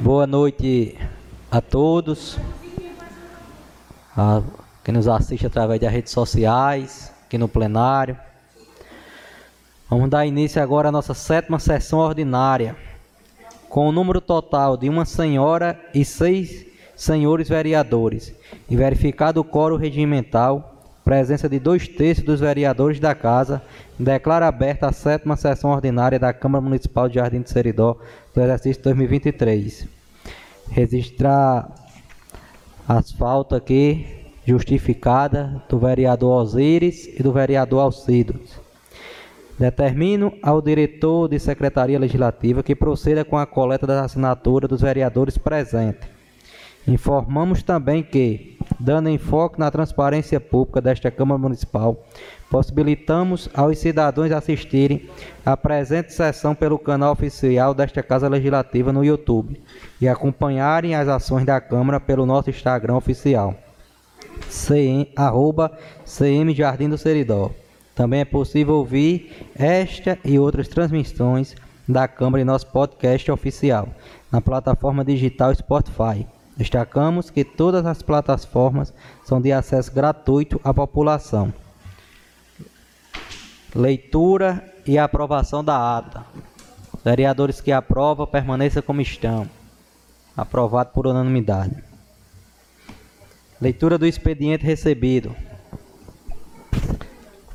Boa noite a todos, a quem nos assiste através das redes sociais, aqui no plenário. Vamos dar início agora à nossa sétima sessão ordinária, com o número total de uma senhora e seis senhores vereadores, e verificado o coro regimental, presença de dois terços dos vereadores da Casa, declara aberta a sétima sessão ordinária da Câmara Municipal de Jardim de Seridó do exercício 2023. Registrar as faltas aqui justificada do vereador Osíris e do vereador Alcides. Determino ao diretor de Secretaria Legislativa que proceda com a coleta das assinaturas dos vereadores presentes. Informamos também que, dando enfoque na transparência pública desta Câmara Municipal, possibilitamos aos cidadãos assistirem à presente sessão pelo canal oficial desta Casa Legislativa no YouTube e acompanharem as ações da Câmara pelo nosso Instagram oficial, cm, arroba CM Jardim do Seridó. Também é possível ouvir esta e outras transmissões da Câmara em nosso podcast oficial, na plataforma digital Spotify. Destacamos que todas as plataformas são de acesso gratuito à população. Leitura e aprovação da ata. Vereadores que aprovam, permaneçam como estão. Aprovado por unanimidade. Leitura do expediente recebido.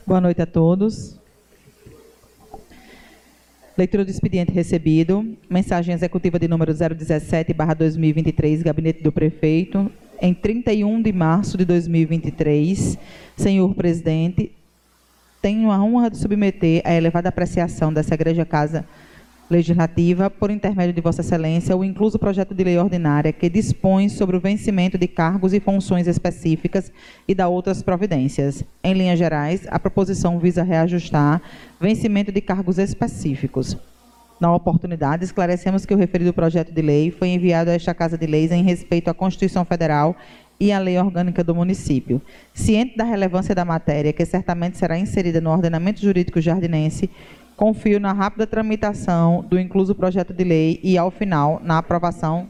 Boa noite a todos. Leitura do expediente recebido. Mensagem executiva de número 017/2023, Gabinete do Prefeito, em 31 de março de 2023. Senhor presidente, tenho a honra de submeter à elevada apreciação dessa Igreja Casa Legislativa, por intermédio de Vossa Excelência, o incluso projeto de lei ordinária que dispõe sobre o vencimento de cargos e funções específicas e da outras providências. Em linhas gerais, a proposição visa reajustar vencimento de cargos específicos. Na oportunidade, esclarecemos que o referido projeto de lei foi enviado a esta Casa de Leis em respeito à Constituição Federal e à Lei Orgânica do Município. Ciente da relevância da matéria, que certamente será inserida no ordenamento jurídico jardinense, confio na rápida tramitação do incluso projeto de lei e, ao final, na aprovação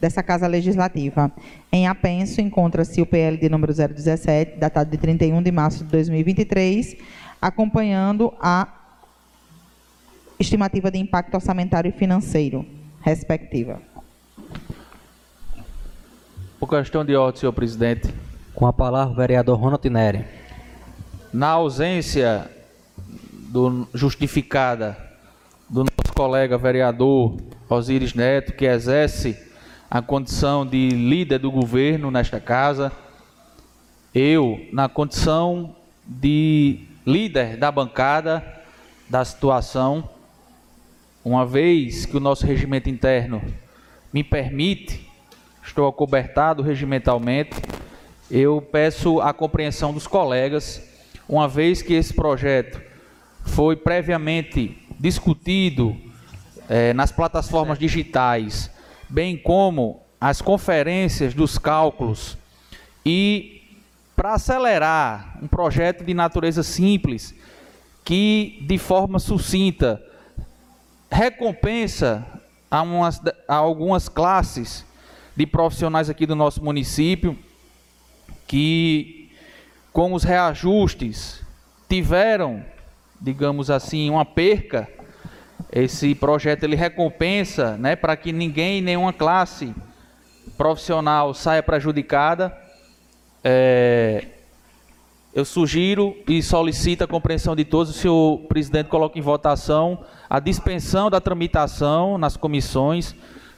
dessa Casa Legislativa. Em apenso, encontra-se o PL de número 017, datado de 31 de março de 2023, acompanhando a estimativa de impacto orçamentário e financeiro, respectiva. Por questão de ordem, senhor presidente. Com a palavra, o vereador Ronald Neri. Na ausência do, justificada do nosso colega vereador Osíris Neto, que exerce a condição de líder do governo nesta casa, eu, na condição de líder da bancada da situação, uma vez que o nosso regimento interno me permite, estou acobertado regimentalmente, eu peço a compreensão dos colegas, uma vez que esse projeto foi previamente discutido é, nas plataformas digitais, bem como as conferências dos cálculos. E para acelerar um projeto de natureza simples que de forma sucinta recompensa a, umas, a algumas classes de profissionais aqui do nosso município que com os reajustes tiveram digamos assim, uma perca, esse projeto ele recompensa, né, para que ninguém, nenhuma classe profissional saia prejudicada. É, eu sugiro e solicito a compreensão de todos, o senhor presidente coloque em votação a dispensão da tramitação nas comissões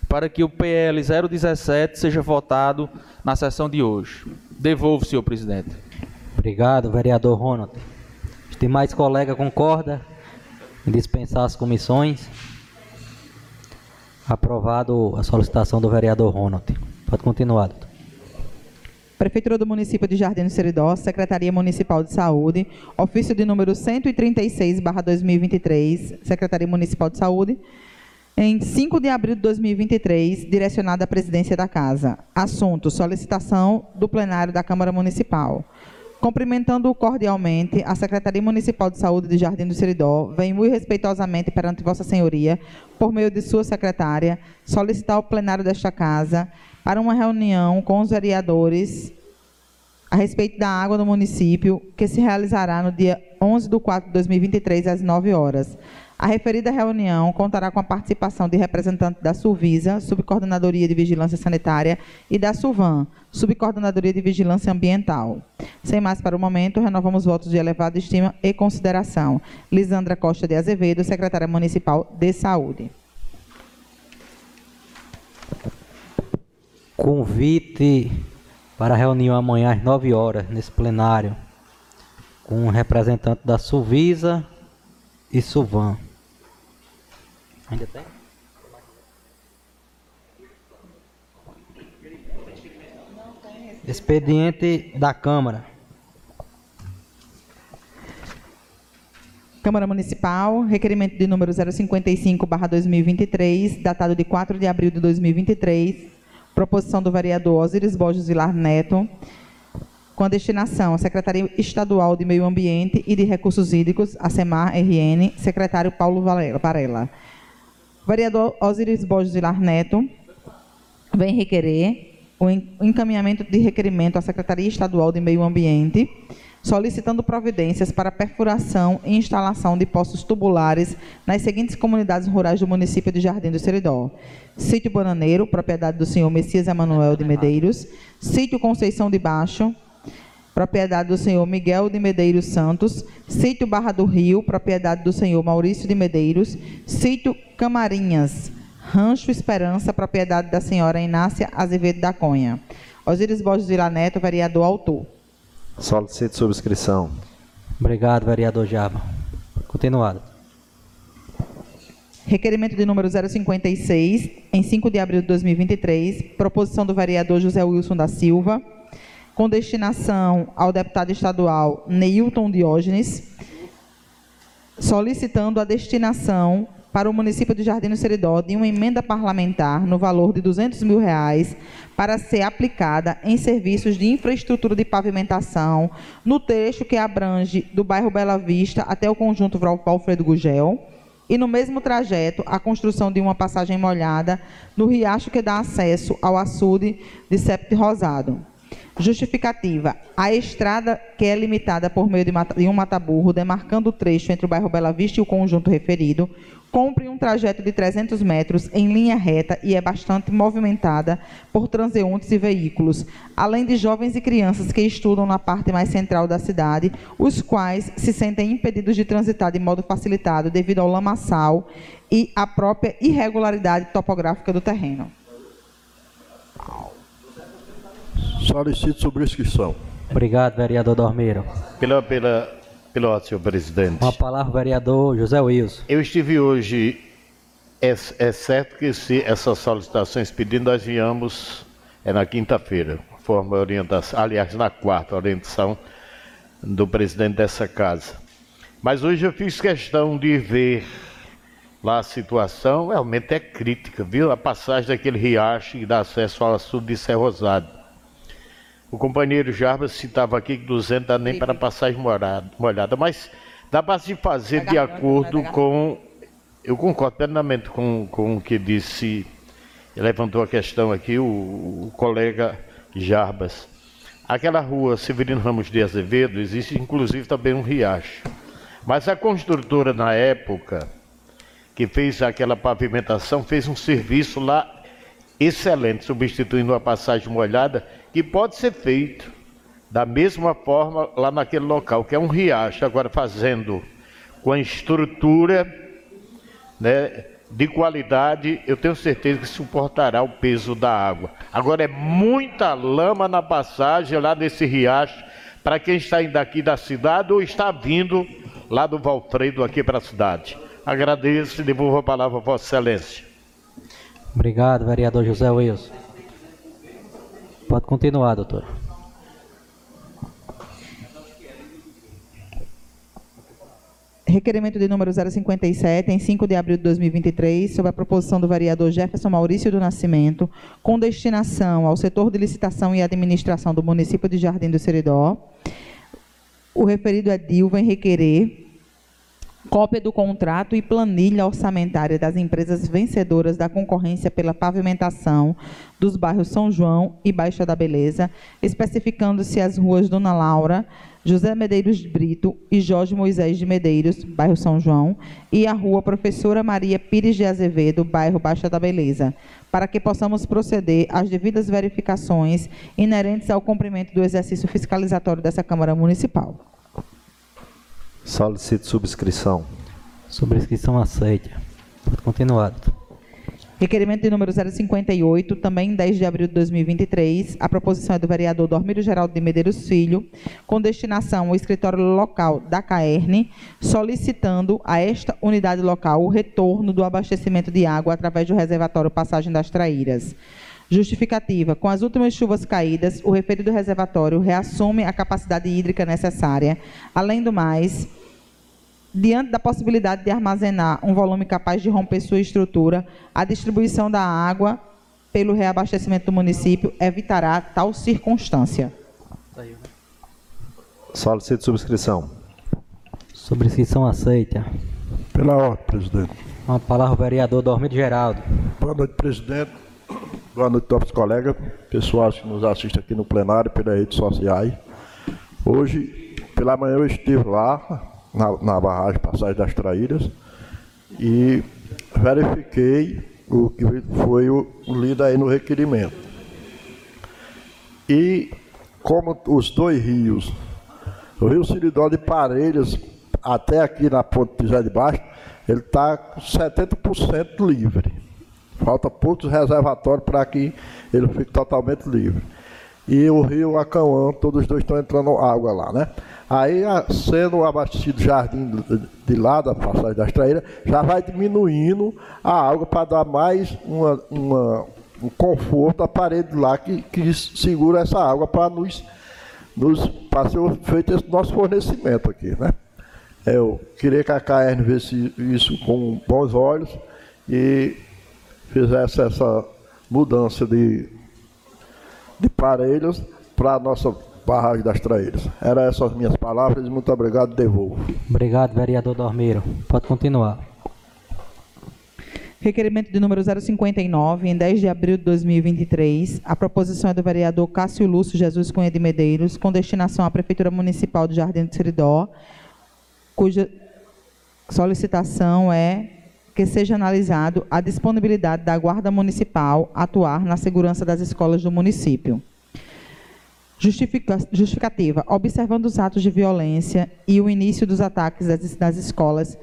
para que o PL 017 seja votado na sessão de hoje. Devolvo, senhor presidente. Obrigado, vereador Ronald. Os demais colegas concordam em dispensar as comissões? Aprovado a solicitação do vereador Ronald. Pode continuar, doutor. Prefeitura do Município de Jardim do Seridó, Secretaria Municipal de Saúde, ofício de número 136/2023, Secretaria Municipal de Saúde, em 5 de abril de 2023, direcionada à presidência da Casa. Assunto: solicitação do plenário da Câmara Municipal Cumprimentando cordialmente, a Secretaria Municipal de Saúde de Jardim do Seridó vem muito respeitosamente perante Vossa Senhoria, por meio de sua secretária, solicitar ao plenário desta Casa para uma reunião com os vereadores a respeito da água no município, que se realizará no dia 11 de 4 de 2023, às 9 horas. A referida reunião contará com a participação de representantes da Survisa, Subcoordenadoria de Vigilância Sanitária, e da SUVAN, Subcoordenadoria de Vigilância Ambiental. Sem mais para o momento, renovamos votos de elevada estima e consideração. Lisandra Costa de Azevedo, Secretária Municipal de Saúde. Convite para a reunião amanhã às 9 horas, nesse plenário, com um representante da Suvisa e Suvan. Ainda tem? Expediente da Câmara. Câmara Municipal, requerimento de número 055/2023, datado de 4 de abril de 2023, proposição do vereador Osiris Borges Vilar Neto, com a destinação à Secretaria Estadual de Meio Ambiente e de Recursos Hídricos, a SEMAR-RN, secretário Paulo Varela. Vereador Osiris Borges Vilar Neto vem requerer o encaminhamento de requerimento à Secretaria Estadual de Meio Ambiente, solicitando providências para perfuração e instalação de poços tubulares nas seguintes comunidades rurais do município de Jardim do Seridó. Sítio Bananeiro, propriedade do senhor Messias Emanuel de Medeiros. Sítio Conceição de Baixo, propriedade do senhor Miguel de Medeiros Santos. Sítio Barra do Rio, propriedade do senhor Maurício de Medeiros. Sítio Camarinhas, Rancho Esperança, propriedade da senhora Inácia Azevedo da Cunha. Osíris Borges Vila Neto, vereador autor. Solicito subscrição. Obrigado, vereador Jaba. Continuado. Requerimento de número 056, em 5 de abril de 2023, proposição do vereador José Wilson da Silva, com destinação ao deputado estadual Neilton Diógenes, solicitando a destinação para o município de Jardim do Seridó de uma emenda parlamentar no valor de 200 mil reais para ser aplicada em serviços de infraestrutura de pavimentação no trecho que abrange do bairro Bela Vista até o conjunto Alfredo Gugel e no mesmo trajeto a construção de uma passagem molhada no riacho que dá acesso ao açude de Septe Rosado. Justificativa. A estrada, que é limitada por meio de um mataburro, demarcando o trecho entre o bairro Bela Vista e o conjunto referido, cumpre um trajeto de 300 metros em linha reta e é bastante movimentada por transeuntes e veículos, além de jovens e crianças que estudam na parte mais central da cidade, os quais se sentem impedidos de transitar de modo facilitado devido ao lamaçal e à própria irregularidade topográfica do terreno. Solicito subscrição. Obrigado, vereador Dormeiro. Pela, pela pelo senhor presidente. Uma palavra, vereador José Wilson. Eu estive hoje, é, é certo que se essas solicitações pedindo, nós viemos, é na quinta-feira, forma orientação, aliás, na quarta, orientação do presidente dessa casa. Mas hoje eu fiz questão de ver lá a situação, realmente é crítica, viu? A passagem daquele riacho e dá acesso ao sul de Serra Rosado. O companheiro Jarbas citava aqui que 200 dá nem para passagem molhada, mas dá para se fazer de acordo com. Eu concordo plenamente com, com o que disse, levantou a questão aqui o, o colega Jarbas. Aquela rua Severino Ramos de Azevedo, existe inclusive também um riacho. Mas a construtora, na época, que fez aquela pavimentação, fez um serviço lá excelente, substituindo a passagem molhada que pode ser feito da mesma forma lá naquele local, que é um riacho, agora fazendo com a estrutura né, de qualidade, eu tenho certeza que suportará o peso da água. Agora é muita lama na passagem lá desse riacho, para quem está indo aqui da cidade ou está vindo lá do Valfredo aqui para a cidade. Agradeço e devolvo a palavra a Vossa Excelência. Obrigado, vereador José Wilson. Pode continuar, doutor. Requerimento de número 057, em 5 de abril de 2023, sobre a proposição do vereador Jefferson Maurício do Nascimento, com destinação ao setor de licitação e administração do município de Jardim do Seridó, o referido edil vem requerer cópia do contrato e planilha orçamentária das empresas vencedoras da concorrência pela pavimentação dos bairros São João e Baixa da Beleza, especificando-se as ruas Dona Laura, José Medeiros de Brito e Jorge Moisés de Medeiros, bairro São João, e a rua Professora Maria Pires de Azevedo, bairro Baixa da Beleza, para que possamos proceder às devidas verificações inerentes ao cumprimento do exercício fiscalizatório dessa Câmara Municipal. Solicito subscrição. Subscrição aceita. Pode continuar. Requerimento de número 058, também 10 de abril de 2023. A proposição é do vereador Dormírio Geraldo de Medeiros Filho, com destinação ao escritório local da CAERN, solicitando a esta unidade local o retorno do abastecimento de água através do reservatório Passagem das Traíras. Justificativa. Com as últimas chuvas caídas, o referido reservatório reassume a capacidade hídrica necessária. Além do mais, diante da possibilidade de armazenar um volume capaz de romper sua estrutura, a distribuição da água pelo reabastecimento do município evitará tal circunstância. Solicito subscrição. Subscrição aceita. Pela ordem, presidente. Uma palavra o vereador Dormírio Geraldo. Boa noite, presidente. Boa noite, nossos colegas, pessoal que nos assiste aqui no plenário, pelas redes sociais. Hoje, pela manhã, eu estive lá, na, na barragem Passagem das Traíras, e verifiquei o que foi o, lido aí no requerimento. E como os dois rios, o rio Siridó de Parelhas, até aqui na ponte Zé de Baixo, ele está com 70% livre. Falta poucos reservatórios para que ele fique totalmente livre. E o rio Acauã, todos os dois estão entrando água lá, né? Aí, sendo abastecido o jardim de lá, da passagem das traíras, já vai diminuindo a água para dar mais uma, uma, um conforto à parede lá que, que segura essa água para nos, nos ser feito esse nosso fornecimento aqui, né? Eu queria que a KR visse isso com bons olhos e fizesse essa mudança de, de parelhos para a nossa barragem das traíras. Era essas as minhas palavras e muito obrigado, devolvo. Obrigado, vereador Dormeiro. Pode continuar. Requerimento de número 059, em 10 de abril de 2023. A proposição é do vereador Cássio Lúcio Jesus Cunha de Medeiros, com destinação à Prefeitura Municipal de Jardim do Seridó, cuja solicitação é que seja analisado a disponibilidade da Guarda Municipal atuar na segurança das escolas do município. Justifica, justificativa. Observando os atos de violência e o início dos ataques das, das escolas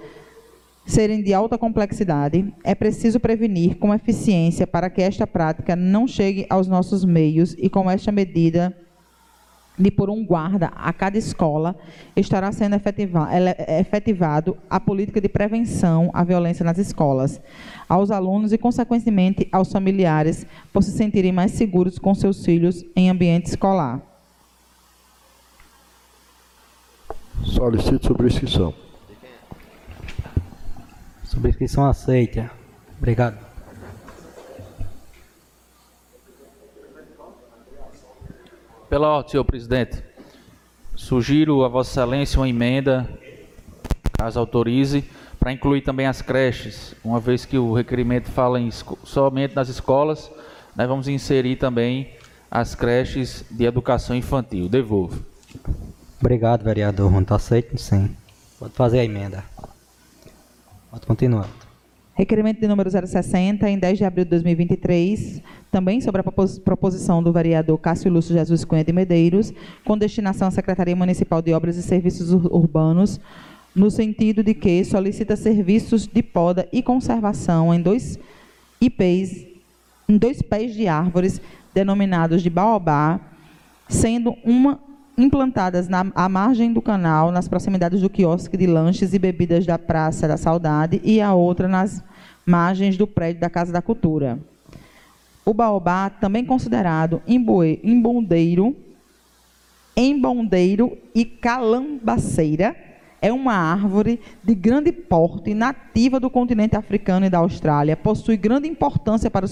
serem de alta complexidade, é preciso prevenir com eficiência para que esta prática não chegue aos nossos meios e com esta medida de por um guarda a cada escola, estará sendo efetivado a política de prevenção à violência nas escolas, aos alunos e, consequentemente, aos familiares, por se sentirem mais seguros com seus filhos em ambiente escolar. Solicito subscrição. Subscrição aceita. Obrigado. Pela ordem, senhor presidente, sugiro a Vossa Excelência uma emenda, caso autorize, para incluir também as creches, uma vez que o requerimento fala em, somente nas escolas, nós vamos inserir também as creches de educação infantil. Devolvo. Obrigado, vereador. Está aceito, sim. Pode fazer a emenda. Pode continuar. Requerimento de número 060, em 10 de abril de 2023, também sobre a proposição do vereador Cássio Lúcio Jesus Cunha de Medeiros, com destinação à Secretaria Municipal de Obras e Serviços Urbanos, no sentido de que solicita serviços de poda e conservação em dois IPs, em dois pés de árvores denominados de baobá, sendo uma implantadas na, à margem do canal, nas proximidades do quiosque de lanches e bebidas da Praça da Saudade, e a outra nas margens do prédio da Casa da Cultura. O baobá, também considerado embondeiro, embondeiro e calambaceira, é uma árvore de grande porte, nativa do continente africano e da Austrália, possui grande importância para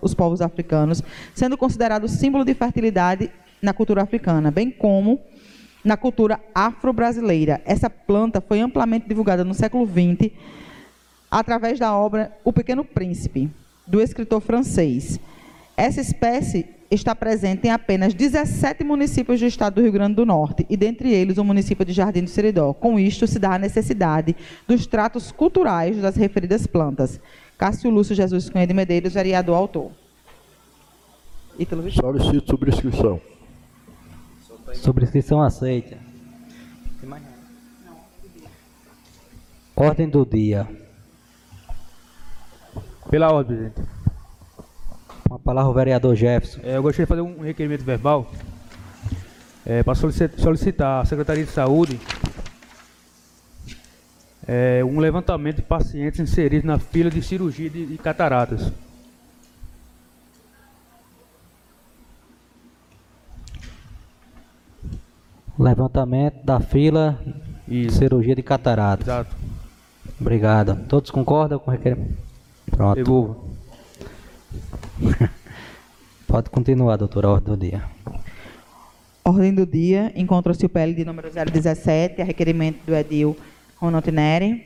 os povos africanos, sendo considerado símbolo de fertilidade na cultura africana, bem como na cultura afro-brasileira. Essa planta foi amplamente divulgada no século XX através da obra O Pequeno Príncipe, do escritor francês. Essa espécie está presente em apenas 17 municípios do estado do Rio Grande do Norte, e dentre eles o município de Jardim do Seridó. Com isto, se dá a necessidade dos tratos culturais das referidas plantas. Cássio Lúcio Jesus Cunha de Medeiros, vereador autor. Ítalo. Solicito subscrição. Subscrição aceita. Ordem do dia. Pela ordem, presidente. Com a palavra o vereador Jefferson. É, eu gostaria de fazer um requerimento verbal é, para solici- solicitar à Secretaria de Saúde é, um levantamento de pacientes inseridos na fila de cirurgia de, de cataratas. Levantamento da fila de Isso, cirurgia de catarata. exato. Obrigado. Todos concordam com o requerimento? Pronto. Devolvo. Pode continuar, doutora, a ordem do dia. Ordem do dia, encontra-se o PL de número 017, a requerimento do Edil Ronald Neri.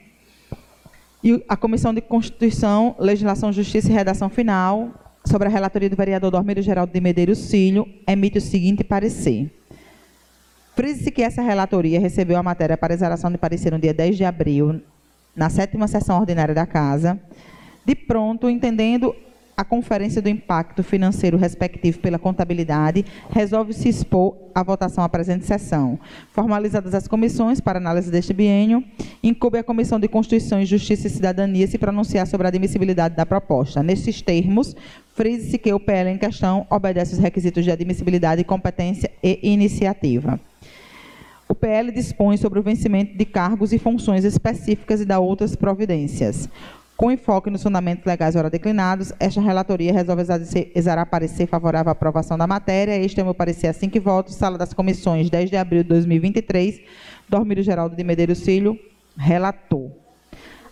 E a Comissão de Constituição, Legislação, Justiça e Redação Final, sobre a relatoria do vereador Dormírio Geraldo de Medeiros Filho, emite o seguinte parecer. Frise-se que essa relatoria recebeu a matéria para exaração de parecer no dia 10 de abril, na sétima sessão ordinária da Casa. De pronto, entendendo a conferência do impacto financeiro respectivo pela contabilidade, resolve se expor à votação à presente sessão. Formalizadas as comissões para análise deste biênio, incube a Comissão de Constituição Justiça e Cidadania se pronunciar sobre a admissibilidade da proposta. Nestes termos, frise-se que o PL em questão obedece os requisitos de admissibilidade, competência e iniciativa. O PL dispõe sobre o vencimento de cargos e funções específicas e da outras providências. Com enfoque nos fundamentos legais ora declinados, esta relatoria resolve exarar parecer favorável à aprovação da matéria. Este é o meu parecer assim que voto. Sala das Comissões, 10 de abril de 2023. Dormírio Geraldo de Medeiros Filho, relator.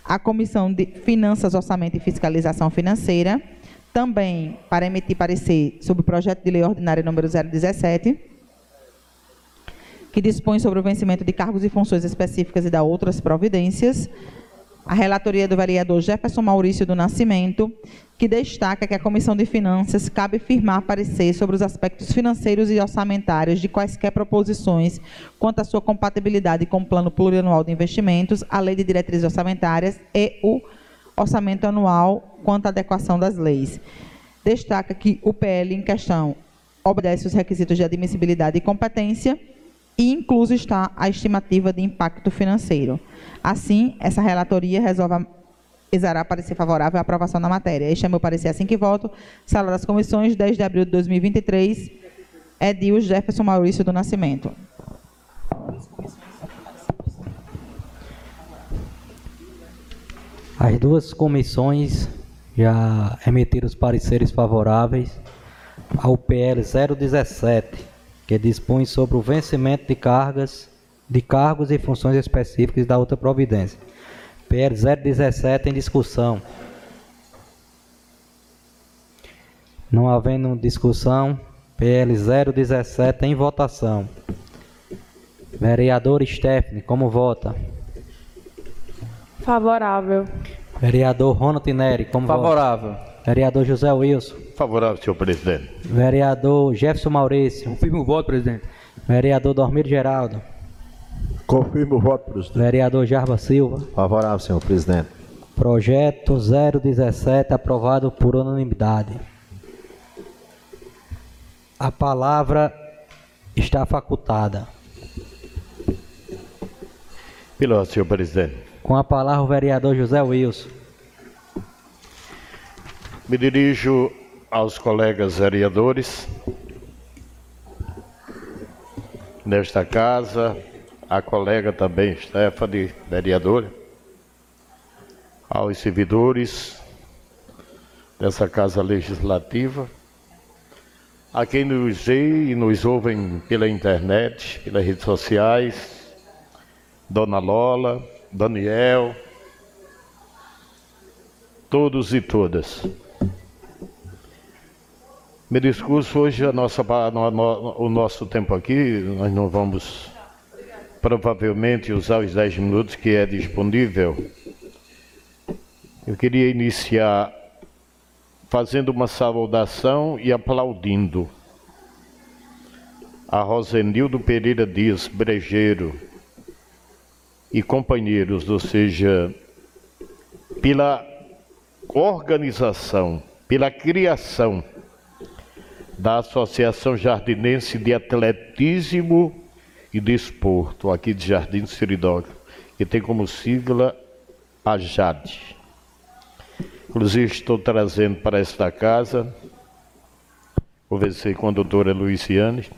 A Comissão de Finanças, Orçamento e Fiscalização Financeira, também para emitir parecer sobre o projeto de lei ordinária número 017, que dispõe sobre o vencimento de cargos e funções específicas e da outras providências. A relatoria do vereador Jefferson Maurício do Nascimento, que destaca que a Comissão de Finanças cabe firmar parecer sobre os aspectos financeiros e orçamentários de quaisquer proposições quanto à sua compatibilidade com o Plano Plurianual de Investimentos, a Lei de Diretrizes Orçamentárias e o Orçamento Anual quanto à adequação das leis. Destaca que o PL em questão obedece os requisitos de admissibilidade e competência e incluso está a estimativa de impacto financeiro. Assim, essa relatoria resolve exarar parecer favorável à aprovação da matéria. Este é meu parecer assim que voto. Sala das Comissões, 10 de abril de 2023. Edil Jefferson Maurício do Nascimento. As duas comissões já emitiram os pareceres favoráveis ao PL 017, que dispõe sobre o vencimento de cargas, de cargos e funções específicas da outra providência. PL 017 em discussão. Não havendo discussão, PL 017 em votação. Vereador Stephanie, como vota? Favorável. Vereador Ronald Neri, como vota? Favorável. Vereador José Wilson. Favorável, senhor presidente. Vereador Jefferson Maurício. Confirmo o voto, presidente. Vereador Dormir Geraldo. Confirmo o voto, presidente. Vereador Jarba Silva. Favorável, senhor presidente. Projeto 017 aprovado por unanimidade. A palavra está facultada. Pela ordem, senhor presidente. Com a palavra o vereador José Wilson. Me dirijo aos colegas vereadores nesta casa, a colega também, Stephanie, vereadora, aos servidores dessa casa legislativa, a quem nos vê e nos ouvem pela internet, pelas redes sociais, Dona Lola, Daniel, todos e todas. Meu discurso hoje, a nossa, o nosso tempo aqui, nós não vamos provavelmente usar os 10 minutos que é disponível. Eu queria iniciar fazendo uma saudação e aplaudindo a Rosenildo Pereira Dias Brejeiro e companheiros, ou seja, pela organização, pela criação da Associação Jardinense de Atletismo e Desporto, aqui de Jardim do Seridó, que tem como sigla a JADE. Inclusive estou trazendo para esta casa, conversei com a doutora Luciane,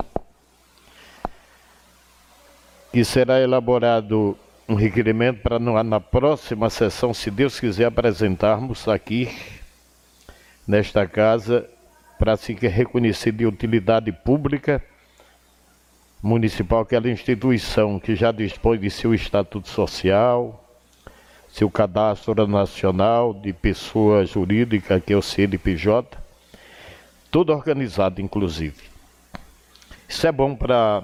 que será elaborado um requerimento para na próxima sessão, se Deus quiser, apresentarmos aqui nesta casa para se reconhecer de utilidade pública municipal aquela instituição que já dispõe de seu estatuto social, seu cadastro nacional de pessoa jurídica, que é o CNPJ, tudo organizado, inclusive. Isso é bom para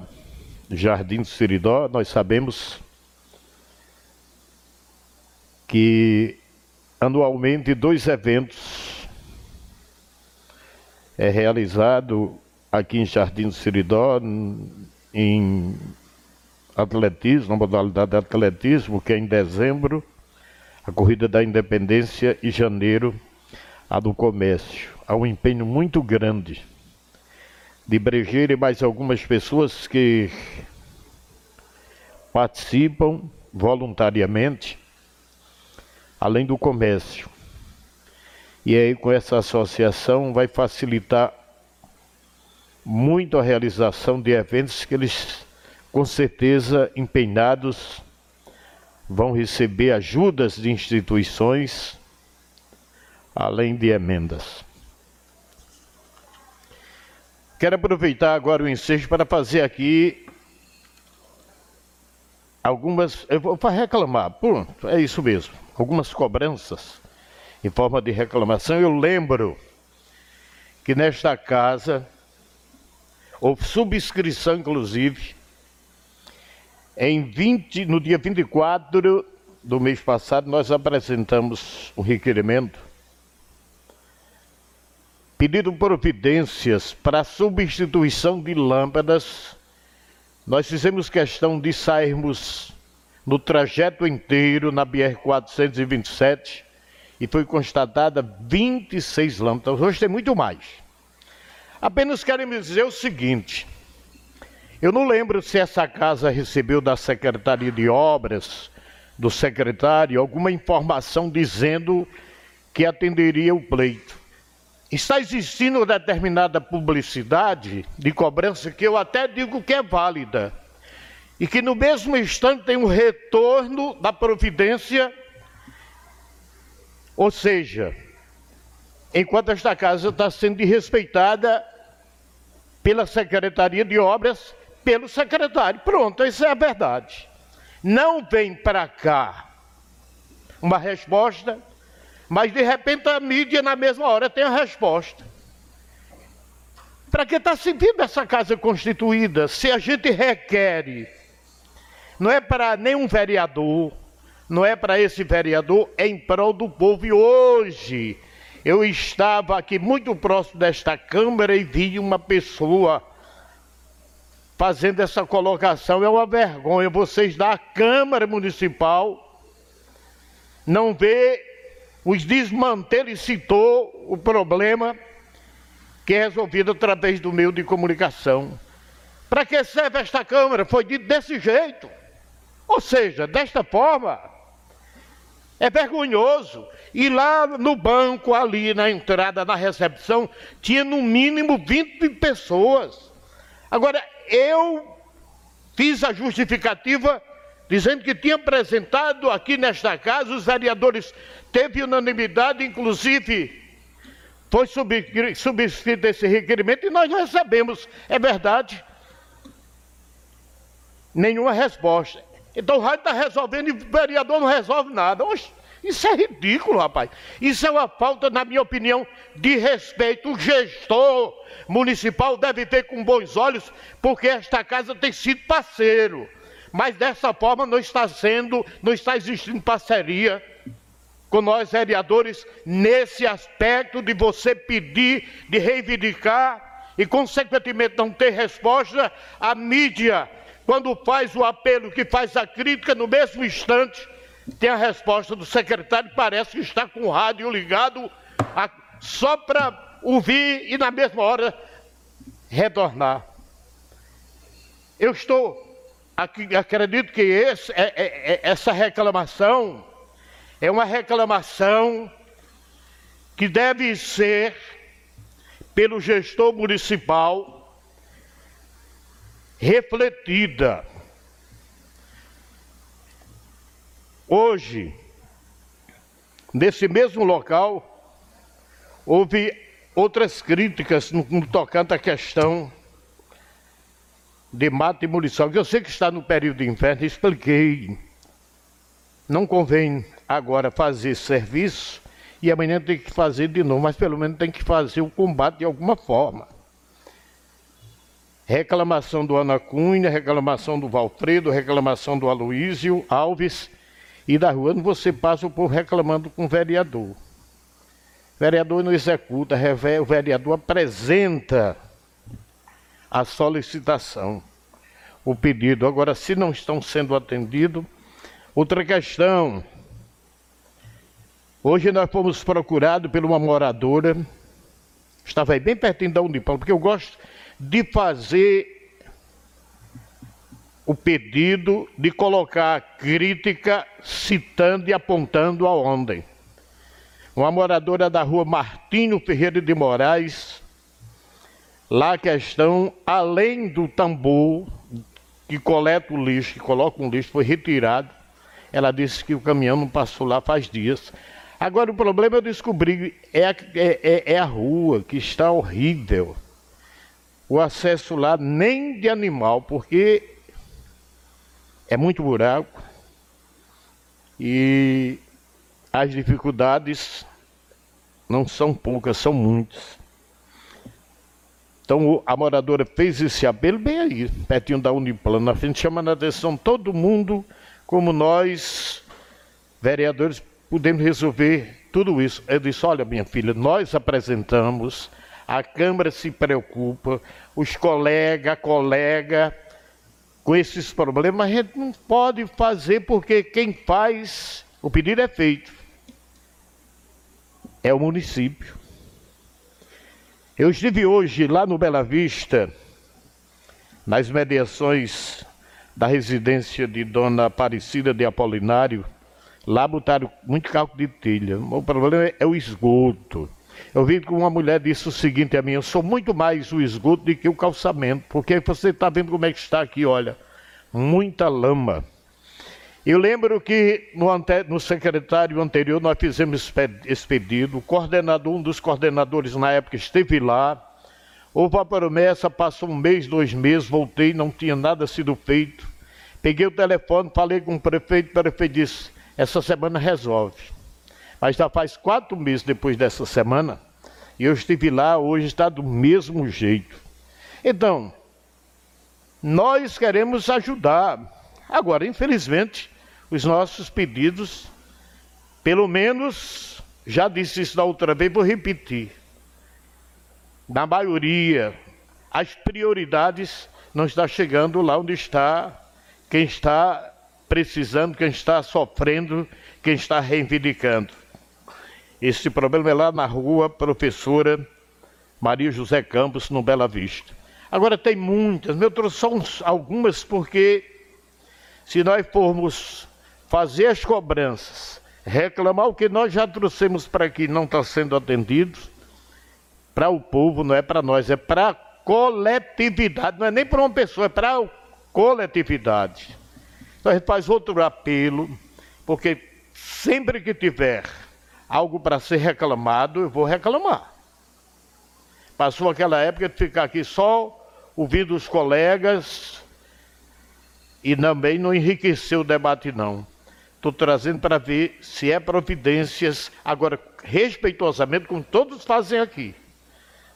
Jardim do Siridó, nós sabemos que anualmente dois eventos é realizado aqui em Jardim do Siridó, em atletismo, na modalidade de atletismo, que é em dezembro, a corrida da independência e janeiro, a do comércio. Há um empenho muito grande de Brejeiro e mais algumas pessoas que participam voluntariamente, além do comércio. E aí, com essa associação, vai facilitar muito a realização de eventos que eles, com certeza, empenhados, vão receber ajudas de instituições, além de emendas. Quero aproveitar agora o ensejo para fazer aqui algumas. Eu vou reclamar, pronto, é isso mesmo. Algumas cobranças em forma de reclamação. Eu lembro que nesta casa houve subscrição, inclusive, em 20, no dia 24 do mês passado, nós apresentamos um requerimento pedindo providências para a substituição de lâmpadas, nós fizemos questão de sairmos no trajeto inteiro na BR-427 e foi constatada 26 lâmpadas. Hoje tem muito mais. Apenas queremos dizer o seguinte: eu não lembro se essa casa recebeu da Secretaria de Obras, do secretário, alguma informação dizendo que atenderia o pleito. Está existindo determinada publicidade de cobrança que eu até digo que é válida. E que no mesmo instante tem um retorno da providência. Ou seja, enquanto esta casa está sendo respeitada pela Secretaria de Obras, pelo secretário. Pronto, essa é a verdade. Não vem para cá uma resposta mas de repente a mídia na mesma hora tem a resposta. Para que está servindo essa casa constituída? Se a gente requer, não é para nenhum vereador, não é para esse vereador, é em prol do povo. E hoje eu estava aqui muito próximo desta Câmara e vi uma pessoa fazendo essa colocação. É uma vergonha vocês da Câmara Municipal não ver os desmantelos e citou o problema que é resolvido através do meio de comunicação. Para que serve esta Câmara? Foi dito desse jeito. Ou seja, desta forma, é vergonhoso. E lá no banco, ali na entrada, na recepção, tinha no mínimo 20 pessoas. Agora, eu fiz a justificativa dizendo que tinha apresentado aqui nesta casa, os vereadores teve unanimidade, inclusive foi subscrito esse requerimento e nós recebemos, é verdade. Nenhuma resposta. Então o rádio está resolvendo e o vereador não resolve nada. Oxe, isso é ridículo, rapaz. Isso é uma falta, na minha opinião, de respeito. O gestor municipal deve ver com bons olhos, porque esta casa tem sido parceiro Mas dessa forma não está sendo, não está existindo parceria com nós vereadores nesse aspecto de você pedir, de reivindicar e, consequentemente, não ter resposta, a mídia, quando faz o apelo, que faz a crítica, no mesmo instante, tem a resposta do secretário, parece que está com o rádio ligado a, só para ouvir e, na mesma hora, retornar. Eu estou, acredito que esse, é, é, é, essa reclamação é uma reclamação que deve ser pelo gestor municipal refletida. Hoje, nesse mesmo local, houve outras críticas no, no tocante à questão de mata e munição, eu sei que está no período de inverno, expliquei. Não convém agora fazer serviço e amanhã tem que fazer de novo, mas pelo menos tem que fazer o combate de alguma forma. Reclamação do Ana Cunha, reclamação do Valfredo, reclamação do Aloísio Alves e da rua você passa o povo reclamando com o vereador. O vereador não executa, o vereador apresenta a solicitação, o pedido. Agora, se não estão sendo atendidos, outra questão. Hoje nós fomos procurados por uma moradora, estava aí bem pertinho da Unipam, porque eu gosto de fazer o pedido de colocar a crítica citando e apontando aonde. Uma moradora da rua Martinho Ferreira de Moraes, Lá a questão, além do tambor que coleta o lixo, que coloca um lixo, foi retirado. Ela disse que o caminhão não passou lá faz dias. Agora o problema eu descobri é a, é, é, é a rua que está horrível. O acesso lá nem de animal, porque é muito buraco e as dificuldades não são poucas, são muitas. Então a moradora fez esse apelo bem aí, pertinho da Uniplano, na frente, chamando a atenção todo mundo, como nós, vereadores, podemos resolver tudo isso. Eu disse, olha minha filha, nós apresentamos, a Câmara se preocupa, os colegas, colega, com esses problemas, a gente não pode fazer porque quem faz, o pedido é feito. É o município. Eu estive hoje lá no Bela Vista, nas mediações da residência de Dona Aparecida de Apolinário. Lá botaram muito cálculo de telha. O problema é o esgoto. Eu vi que uma mulher disse o seguinte a mim: eu sou muito mais o esgoto do que o calçamento, porque você está vendo como é que está aqui, olha, muita lama. Eu lembro que no, ante, no, secretário anterior nós fizemos esse pedido, o coordenador, um dos coordenadores na época esteve lá, houve a promessa, passou um mês, dois meses, voltei, não tinha nada sido feito. Peguei o telefone, falei com o prefeito, o prefeito disse, essa semana resolve. Mas já faz quatro meses depois dessa semana, e eu estive lá, hoje está do mesmo jeito. Então, nós queremos ajudar. Agora, infelizmente, os nossos pedidos, pelo menos, já disse isso da outra vez, vou repetir. Na maioria, as prioridades não estão chegando lá onde está quem está precisando, quem está sofrendo, quem está reivindicando. Esse problema é lá na rua Professora Maria José Campos, no Bela Vista. Agora tem muitas, eu trouxe só uns, algumas porque se nós formos fazer as cobranças, reclamar o que nós já trouxemos para aqui não está sendo atendido, para o povo, não é para nós, é para a coletividade, não é nem para uma pessoa, é para a coletividade. Então a gente faz outro apelo, porque sempre que tiver algo para ser reclamado, eu vou reclamar. Passou aquela época de ficar aqui só ouvindo os colegas e também não enriqueceu o debate, não. Estou trazendo para ver se é providências, agora, respeitosamente, como todos fazem aqui.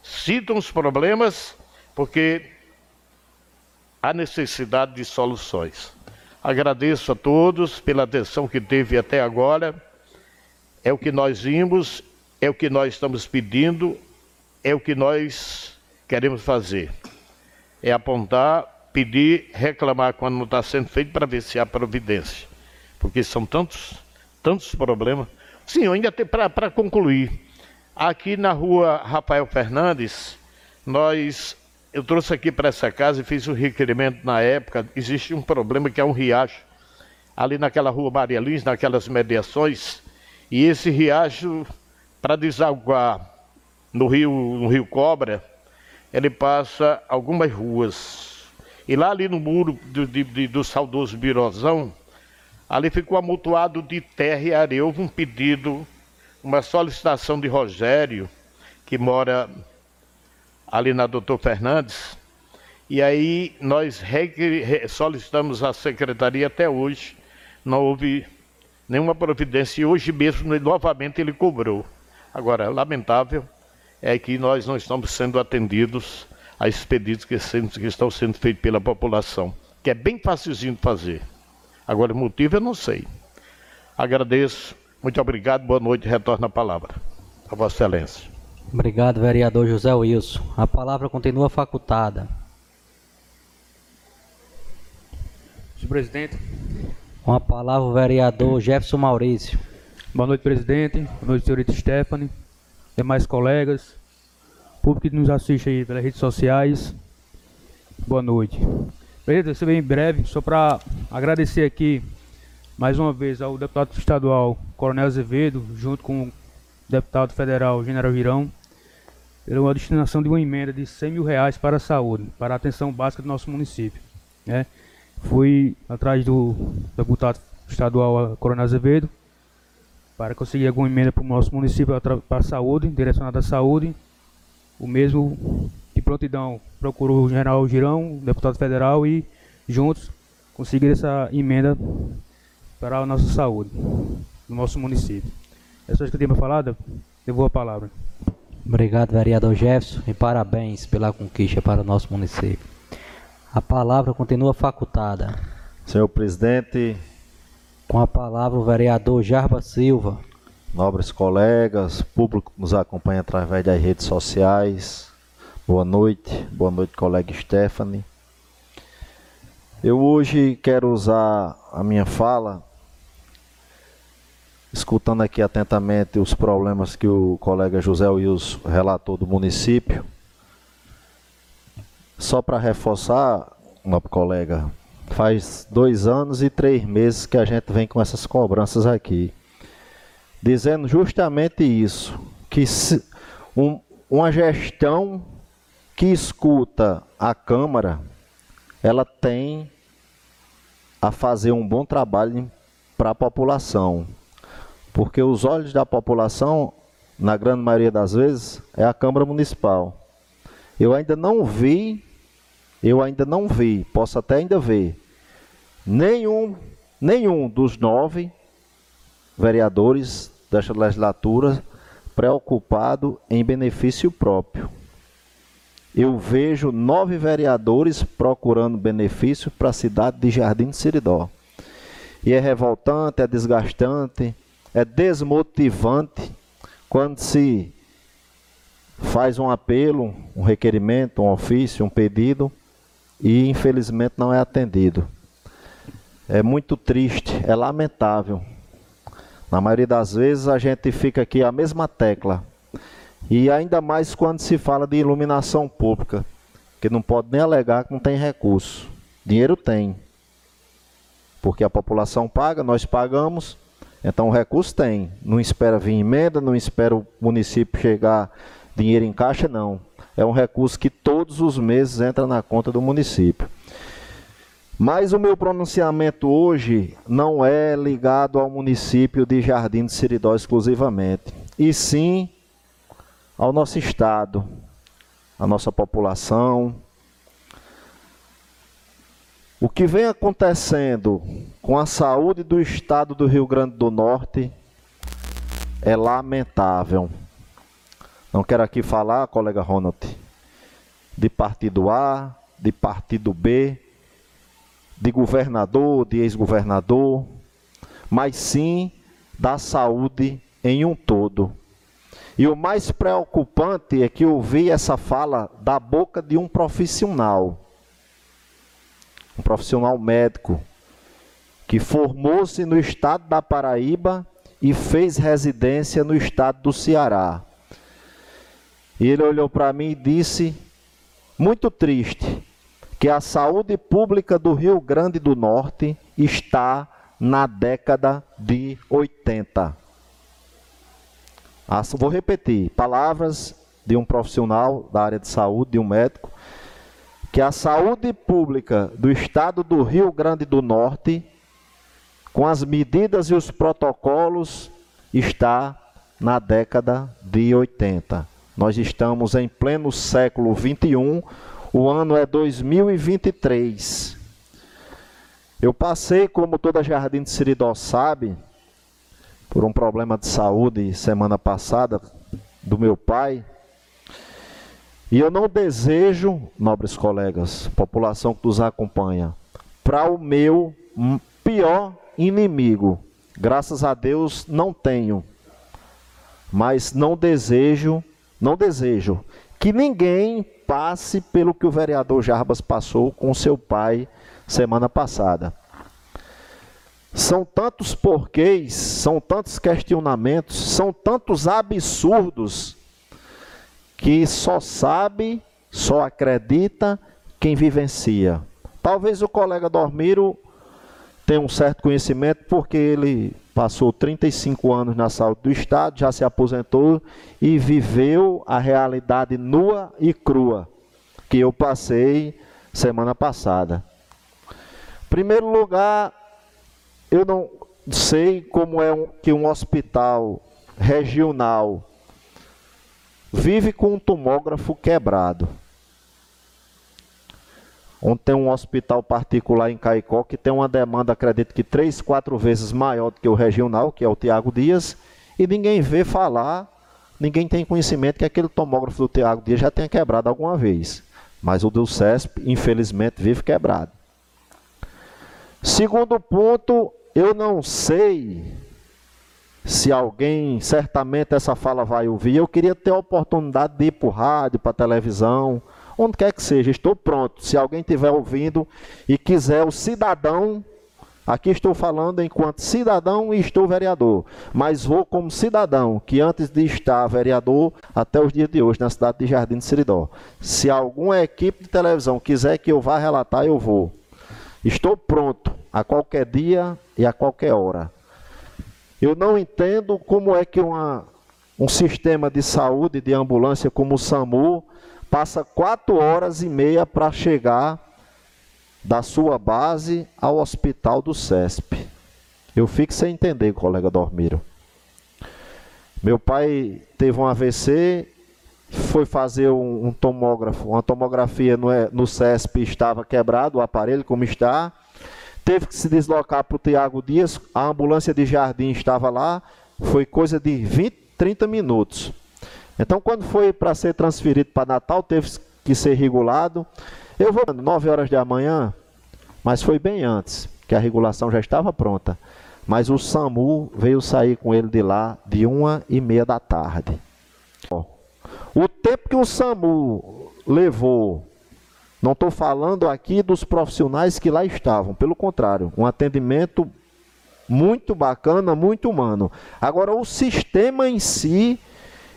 Citam os problemas, porque há necessidade de soluções. Agradeço a todos pela atenção que teve até agora. É o que nós vimos, é o que nós estamos pedindo, é o que nós queremos fazer. É apontar, pedir, reclamar quando não está sendo feito para ver se há providência. Porque são tantos, tantos problemas. Sim, ainda tenho para concluir. Aqui na rua Rafael Fernandes, nós eu trouxe aqui para essa casa e fiz um requerimento na época. Existe um problema que é um riacho ali naquela rua Maria Lins, naquelas mediações, e esse riacho para desaguar no rio, no rio Cobra, ele passa algumas ruas. E lá ali no muro do, de, do saudoso Birozão, ali ficou amontoado de terra e areia. Houve um pedido, uma solicitação de Rogério, que mora ali na Doutor Fernandes, e aí nós solicitamos à secretaria até hoje, não houve nenhuma providência, e hoje mesmo novamente ele cobrou. Agora, lamentável é que nós não estamos sendo atendidos a esses pedidos que, que estão sendo feitos pela população, que é bem facilzinho de fazer. Agora, o motivo eu não sei. Agradeço, muito obrigado, boa noite, retorno a palavra. A Vossa Excelência. Obrigado, vereador José Wilson. A palavra continua facultada. Senhor presidente. Com a palavra o vereador Jefferson Maurício. Boa noite, presidente. Boa noite, senhorita Stephanie. Demais colegas. Público que nos assiste aí pelas redes sociais. Boa noite. Presidente, você vem em breve, só para agradecer aqui mais uma vez ao deputado estadual Coronel Azevedo, junto com o deputado federal General Virão, pela destinação de uma emenda de 100 mil reais para a saúde, para a atenção básica do nosso município. Né? Fui atrás do deputado estadual Coronel Azevedo para conseguir alguma emenda para o nosso município para a saúde, direcionada à saúde. O mesmo de prontidão procurou o general Girão, deputado federal, e juntos conseguir essa emenda para a nossa saúde, no nosso município. É só isso que eu tenho para falar, devolvo a palavra. Obrigado, vereador Jefferson, e parabéns pela conquista para o nosso município. A palavra continua facultada. Senhor presidente. Com a palavra o vereador Jarba Silva. Nobres colegas, público que nos acompanha através das redes sociais. Boa noite, boa noite, colega Stephanie. Eu hoje quero usar a minha fala escutando aqui atentamente os problemas que o colega José Wilson relatou do município. Só para reforçar, meu colega, faz dois anos e três meses que a gente vem com essas cobranças aqui, dizendo justamente isso, que se, um, uma gestão que escuta a Câmara, ela tem a fazer um bom trabalho para a população. Porque os olhos da população, na grande maioria das vezes, é a Câmara Municipal. Eu ainda não vi, eu ainda não vi, posso até ainda ver, nenhum, nenhum dos nove vereadores desta legislatura preocupado em benefício próprio. Eu vejo nove vereadores procurando benefício para a cidade de Jardim de Siridó. E é revoltante, é desgastante, é desmotivante quando se faz um apelo, um requerimento, um ofício, um pedido e infelizmente não é atendido. É muito triste, é lamentável. Na maioria das vezes a gente fica aqui a mesma tecla. E ainda mais quando se fala de iluminação pública, que não pode nem alegar que não tem recurso. Dinheiro tem. Porque a população paga, nós pagamos, então o recurso tem, não espera vir emenda, não espera o município chegar dinheiro em caixa, não. É um recurso que todos os meses entra na conta do município. Mas o meu pronunciamento hoje não é ligado ao município de Jardim de Siridó exclusivamente, e sim ao nosso estado, à nossa população, o que vem acontecendo com a saúde do estado do Rio Grande do Norte é lamentável. Não quero aqui falar, colega Ronald, de partido A, de partido B, de governador, de ex-governador, mas sim da saúde em um todo. E o mais preocupante é que eu vi essa fala da boca de um profissional, um profissional médico, que formou-se no estado da Paraíba e fez residência no estado do Ceará. E ele olhou para mim e disse, muito triste, que a saúde pública do Rio Grande do Norte está na década de 80. Ah, vou repetir, palavras de um profissional da área de saúde, de um médico, que a saúde pública do estado do Rio Grande do Norte, com as medidas e os protocolos, está na década de 80. Nós estamos em pleno século 21, o ano é 2023. Eu passei, como toda Jardim de Siridó sabe, por um problema de saúde semana passada do meu pai. E eu não desejo, nobres colegas, população que nos acompanha, para o meu pior inimigo. Graças a Deus não tenho. Mas não desejo, não desejo que ninguém passe pelo que o vereador Jarbas passou com seu pai semana passada. São tantos porquês, são tantos questionamentos, são tantos absurdos que só sabe, só acredita quem vivencia. Talvez o colega Dormiro tenha um certo conhecimento porque ele passou 35 anos na saúde do Estado, já se aposentou e viveu a realidade nua e crua que eu passei semana passada. Primeiro lugar, eu não sei como é que um hospital regional vive com um tomógrafo quebrado. Onde tem um hospital particular em Caicó que tem uma demanda, acredito que três, quatro vezes maior do que o regional, que é o Tiago Dias, e ninguém vê falar, ninguém tem conhecimento que aquele tomógrafo do Tiago Dias já tenha quebrado alguma vez. Mas o do CESP, infelizmente, vive quebrado. Segundo ponto, eu não sei se alguém, certamente essa fala vai ouvir. Eu queria ter a oportunidade de ir para o rádio, para a televisão, onde quer que seja. Estou pronto. Se alguém estiver ouvindo e quiser, o cidadão, aqui estou falando enquanto cidadão e estou vereador, mas vou como cidadão, que antes de estar vereador, até os dias de hoje, na cidade de Jardim de Seridó. Se alguma equipe de televisão quiser que eu vá relatar, eu vou. Estou pronto a qualquer dia e a qualquer hora. Eu não entendo como é que uma, um sistema de saúde, de ambulância como o SAMU, passa quatro horas e meia para chegar da sua base ao hospital do CESP. Eu fico sem entender, colega Dormiro. Meu pai teve um AVC, foi fazer um, um tomógrafo, uma tomografia no, no CESP estava quebrado, o aparelho como está teve que se deslocar para o Tiago Dias, a ambulância de Jardim estava lá, foi coisa de 20, 30 minutos. Então, quando foi para ser transferido para Natal, teve que ser regulado. Eu vou 9 horas da manhã, mas foi bem antes, que a regulação já estava pronta. Mas o SAMU veio sair com ele de lá de uma e meia da tarde. O tempo que o SAMU levou não estou falando aqui dos profissionais que lá estavam, pelo contrário, um atendimento muito bacana, muito humano. Agora, o sistema em si,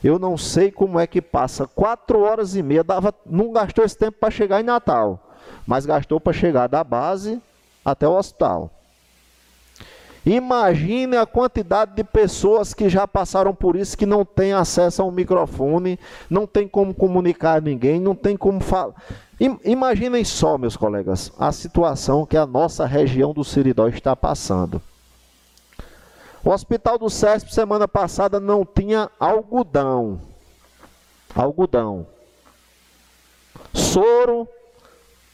eu não sei como é que passa quatro horas e meia, dava, não gastou esse tempo para chegar em Natal, mas gastou para chegar da base até o hospital. Imagine a quantidade de pessoas que já passaram por isso, que não tem acesso a um microfone, não tem como comunicar a ninguém, não tem como falar. Imaginem só, meus colegas, a situação que a nossa região do Siridó está passando. O hospital do CESP semana passada não tinha algodão. Algodão. Soro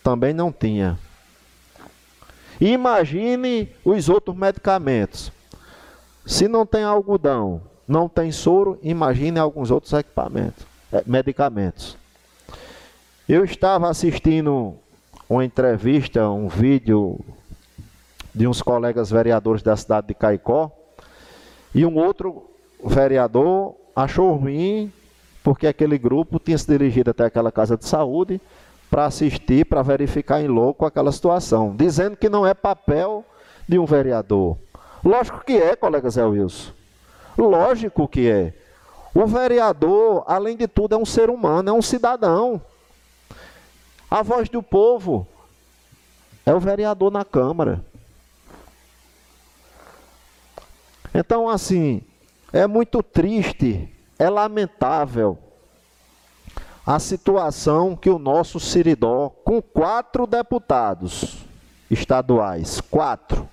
também não tinha. Imagine os outros medicamentos. Se não tem algodão, não tem soro, imagine alguns outros equipamentos, eh, medicamentos. Eu estava assistindo uma entrevista, um vídeo de uns colegas vereadores da cidade de Caicó, e um outro vereador achou ruim porque aquele grupo tinha se dirigido até aquela casa de saúde para assistir, para verificar em louco aquela situação, dizendo que não é papel de um vereador. Lógico que é, colega Zé Wilson. Lógico que é. O vereador, além de tudo, é um ser humano, é um cidadão. A voz do povo é o vereador na Câmara. Então, assim, é muito triste, é lamentável a situação que o nosso Siridó, com quatro deputados estaduais, quatro.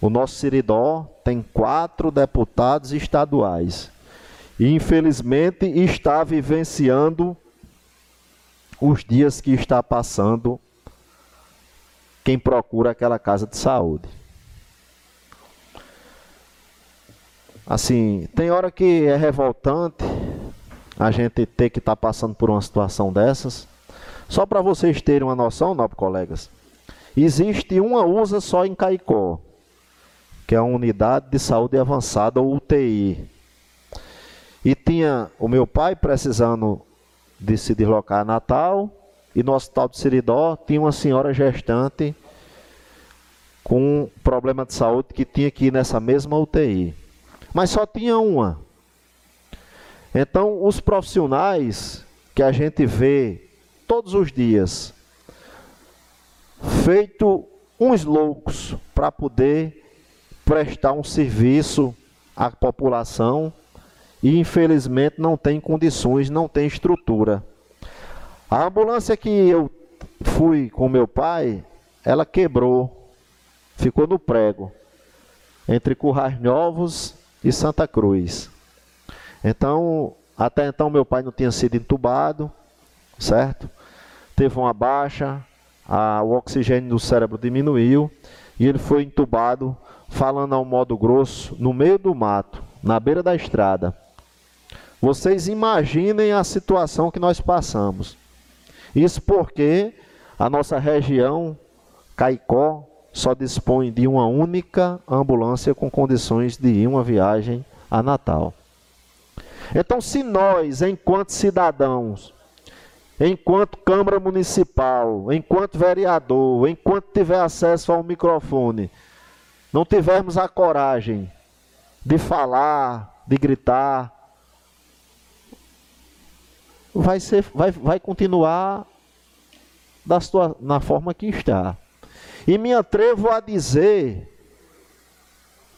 O nosso Siridó tem quatro deputados estaduais. E infelizmente está vivenciando os dias que está passando quem procura aquela casa de saúde. Assim, tem hora que é revoltante a gente ter que estar tá passando por uma situação dessas. Só para vocês terem uma noção, nobres colegas, existe uma USA só em Caicó, que é a Unidade de Saúde Avançada, ou UTI. E tinha o meu pai precisando de se deslocar a Natal, e no Hospital de Siridó tinha uma senhora gestante com problema de saúde que tinha que ir nessa mesma UTI. Mas só tinha uma. Então, os profissionais que a gente vê todos os dias, feito uns loucos para poder prestar um serviço à população e infelizmente não tem condições, não tem estrutura. A ambulância que eu fui com meu pai, ela quebrou, ficou no prego, entre Currais Novos e Santa Cruz. Então, até então meu pai não tinha sido entubado, certo? Teve uma baixa, a, o oxigênio do cérebro diminuiu e ele foi entubado, falando ao modo grosso, no meio do mato, na beira da estrada. Vocês imaginem a situação que nós passamos. Isso porque a nossa região, Caicó, só dispõe de uma única ambulância com condições de ir uma viagem a Natal. Então, se nós, enquanto cidadãos, enquanto Câmara Municipal, enquanto vereador, enquanto tiver acesso ao microfone, não tivermos a coragem de falar, de gritar, vai, ser, vai, vai continuar da sua, na forma que está. E me atrevo a dizer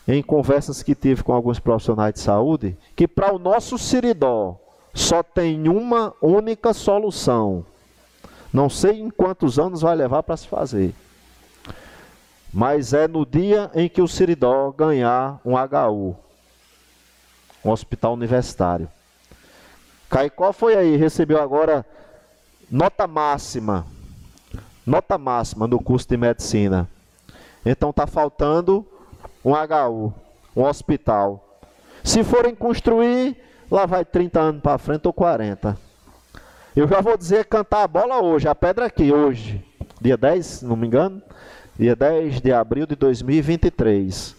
em conversas que tive com alguns profissionais de saúde, que para o nosso Siridó só tem uma única solução. Não sei em quantos anos vai levar para se fazer. Mas é no dia em que o Siridó ganhar um HU, um hospital universitário. Caicó foi aí, recebeu agora nota máxima. Nota máxima no curso de medicina. Então está faltando um HU, um hospital. Se forem construir, lá vai 30 anos para frente ou 40. Eu já vou dizer cantar a bola hoje, a pedra aqui, hoje. Dia 10, se não me engano. Dia 10 de abril de 2023.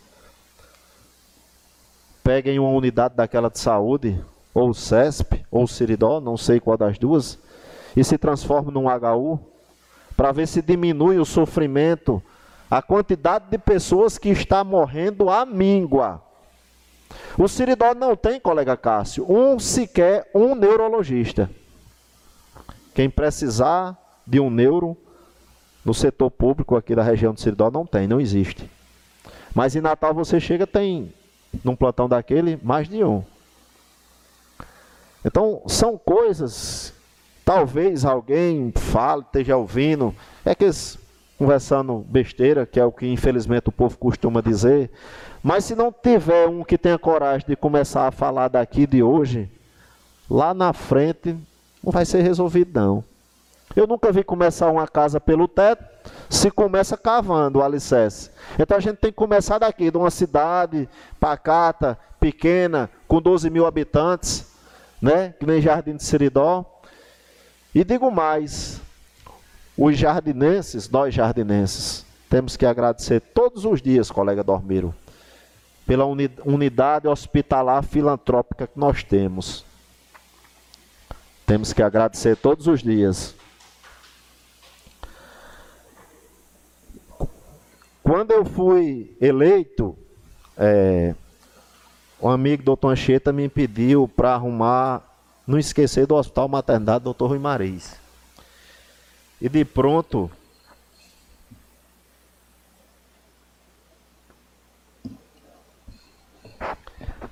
Peguem uma unidade daquela de saúde, ou CESP, ou Siridó, não sei qual das duas, e se transformem num HU, para ver se diminui o sofrimento a quantidade de pessoas que está morrendo à míngua. O Siridó não tem, colega Cássio, um sequer um neurologista. Quem precisar de um neuro no setor público aqui da região do Siridó não tem, não existe. Mas em Natal você chega, tem num plantão daquele mais de um. Então, são coisas, talvez alguém fale, esteja ouvindo, é que conversando besteira, que é o que infelizmente o povo costuma dizer. Mas se não tiver um que tenha coragem de começar a falar daqui de hoje, lá na frente não vai ser resolvido não. Eu nunca vi começar uma casa pelo teto, se começa cavando o alicerce. Então a gente tem que começar daqui, de uma cidade pacata, pequena, com 12 mil habitantes, né? que nem Jardim de Seridó. E digo mais, os jardinenses, nós jardinenses, Temos que agradecer todos os dias, colega Dormiro, pela unidade hospitalar filantrópica que nós temos. Temos que agradecer todos os dias. Quando eu fui eleito, é, o amigo doutor Anchieta me pediu para arrumar, não esquecer do Hospital Maternidade Doutor Rui Mariz. E de pronto,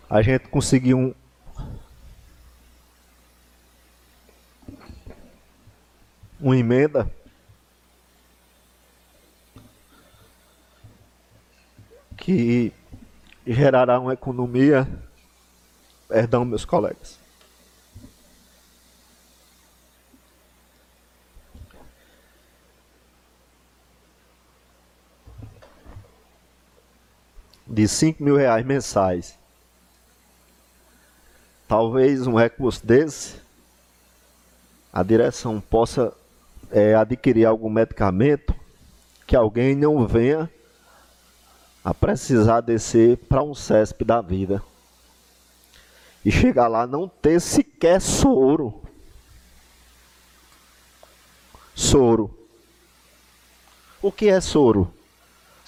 a gente conseguiu um, uma emenda que gerará uma economia, perdão, meus colegas. De 5 mil reais mensais. Talvez um recurso desse, a direção possa é, adquirir algum medicamento que alguém não venha a precisar descer para um CESP da vida e chegar lá não ter sequer soro. Soro. O que é soro?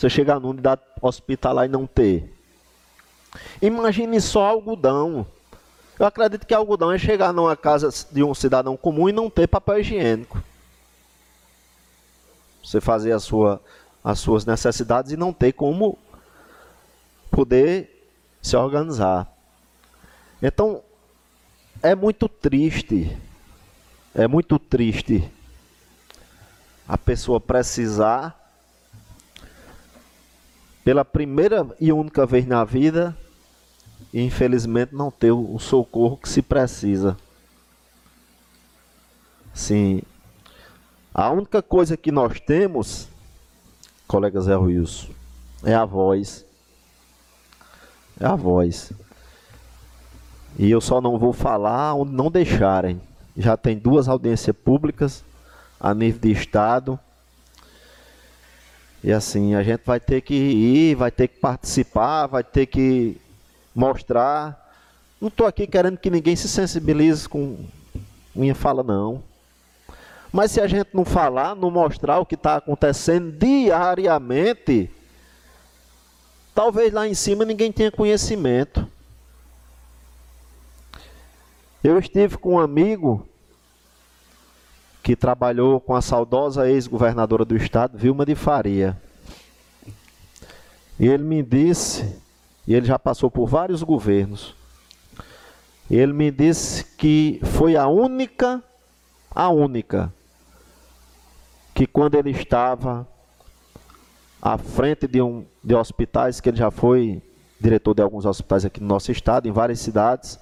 Você chegar numa unidade hospitalar e não ter. Imagine só algodão. Eu acredito que algodão é chegar numa casa de um cidadão comum e não ter papel higiênico. Você fazer a sua as suas necessidades e não ter como poder se organizar. Então, é muito triste, é muito triste a pessoa precisar, pela primeira e única vez na vida, infelizmente não ter o socorro que se precisa. Sim, a única coisa que nós temos colega Zé Ruilson. É a voz. É a voz. E eu só não vou falar onde não deixarem. Já tem duas audiências públicas a nível de estado. E assim, a gente vai ter que ir, vai ter que participar, vai ter que mostrar. Não estou aqui querendo que ninguém se sensibilize com minha fala, não. Mas se a gente não falar, não mostrar o que está acontecendo diariamente, talvez lá em cima ninguém tenha conhecimento. Eu estive com um amigo que trabalhou com a saudosa ex-governadora do estado, Vilma de Faria. E ele me disse, e ele já passou por vários governos, ele me disse que foi a única, a única que quando ele estava à frente de, um, de hospitais, que ele já foi diretor de alguns hospitais aqui no nosso estado, em várias cidades,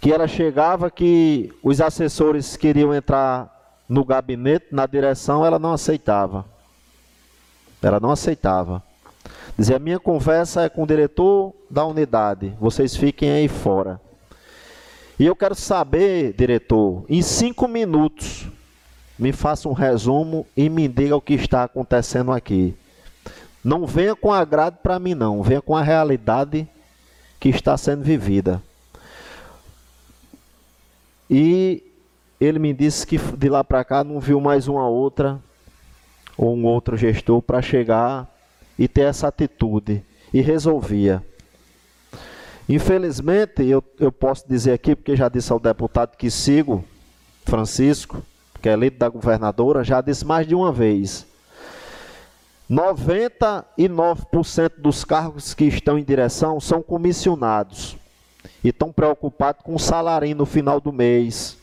que ela chegava que os assessores queriam entrar no gabinete, na direção, ela não aceitava. Ela não aceitava. Dizia, minha conversa é com o diretor da unidade, vocês fiquem aí fora. E eu quero saber, diretor, em cinco minutos, me faça um resumo e me diga o que está acontecendo aqui. Não venha com agrado para mim, não. Venha com a realidade que está sendo vivida. E ele me disse que de lá para cá não viu mais uma outra ou um outro gestor para chegar e ter essa atitude. E resolvia. Infelizmente, eu, eu posso dizer aqui, porque já disse ao deputado que sigo, Francisco, que é líder da governadora, já disse mais de uma vez. 99% dos cargos que estão em direção são comissionados e estão preocupados com o salário no final do mês.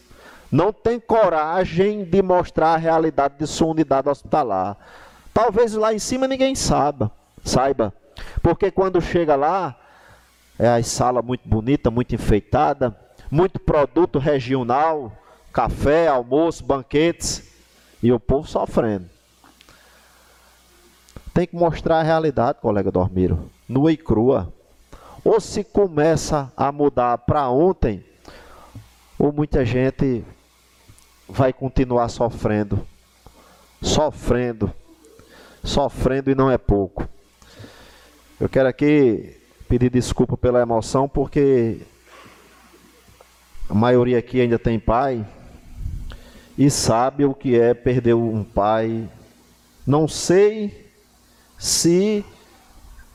Não tem coragem de mostrar a realidade de sua unidade hospitalar. Talvez lá em cima ninguém saiba, saiba. Porque quando chega lá, é a sala muito bonita, muito enfeitada, muito produto regional, café, almoço, banquetes e o povo sofrendo. Tem que mostrar a realidade, colega Dormiro, nua e crua. Ou se começa a mudar para ontem, ou muita gente vai continuar sofrendo, sofrendo. sofrendo e não é pouco. Eu quero aqui pedir desculpa pela emoção, porque a maioria aqui ainda tem pai e sabe o que é perder um pai. Não sei se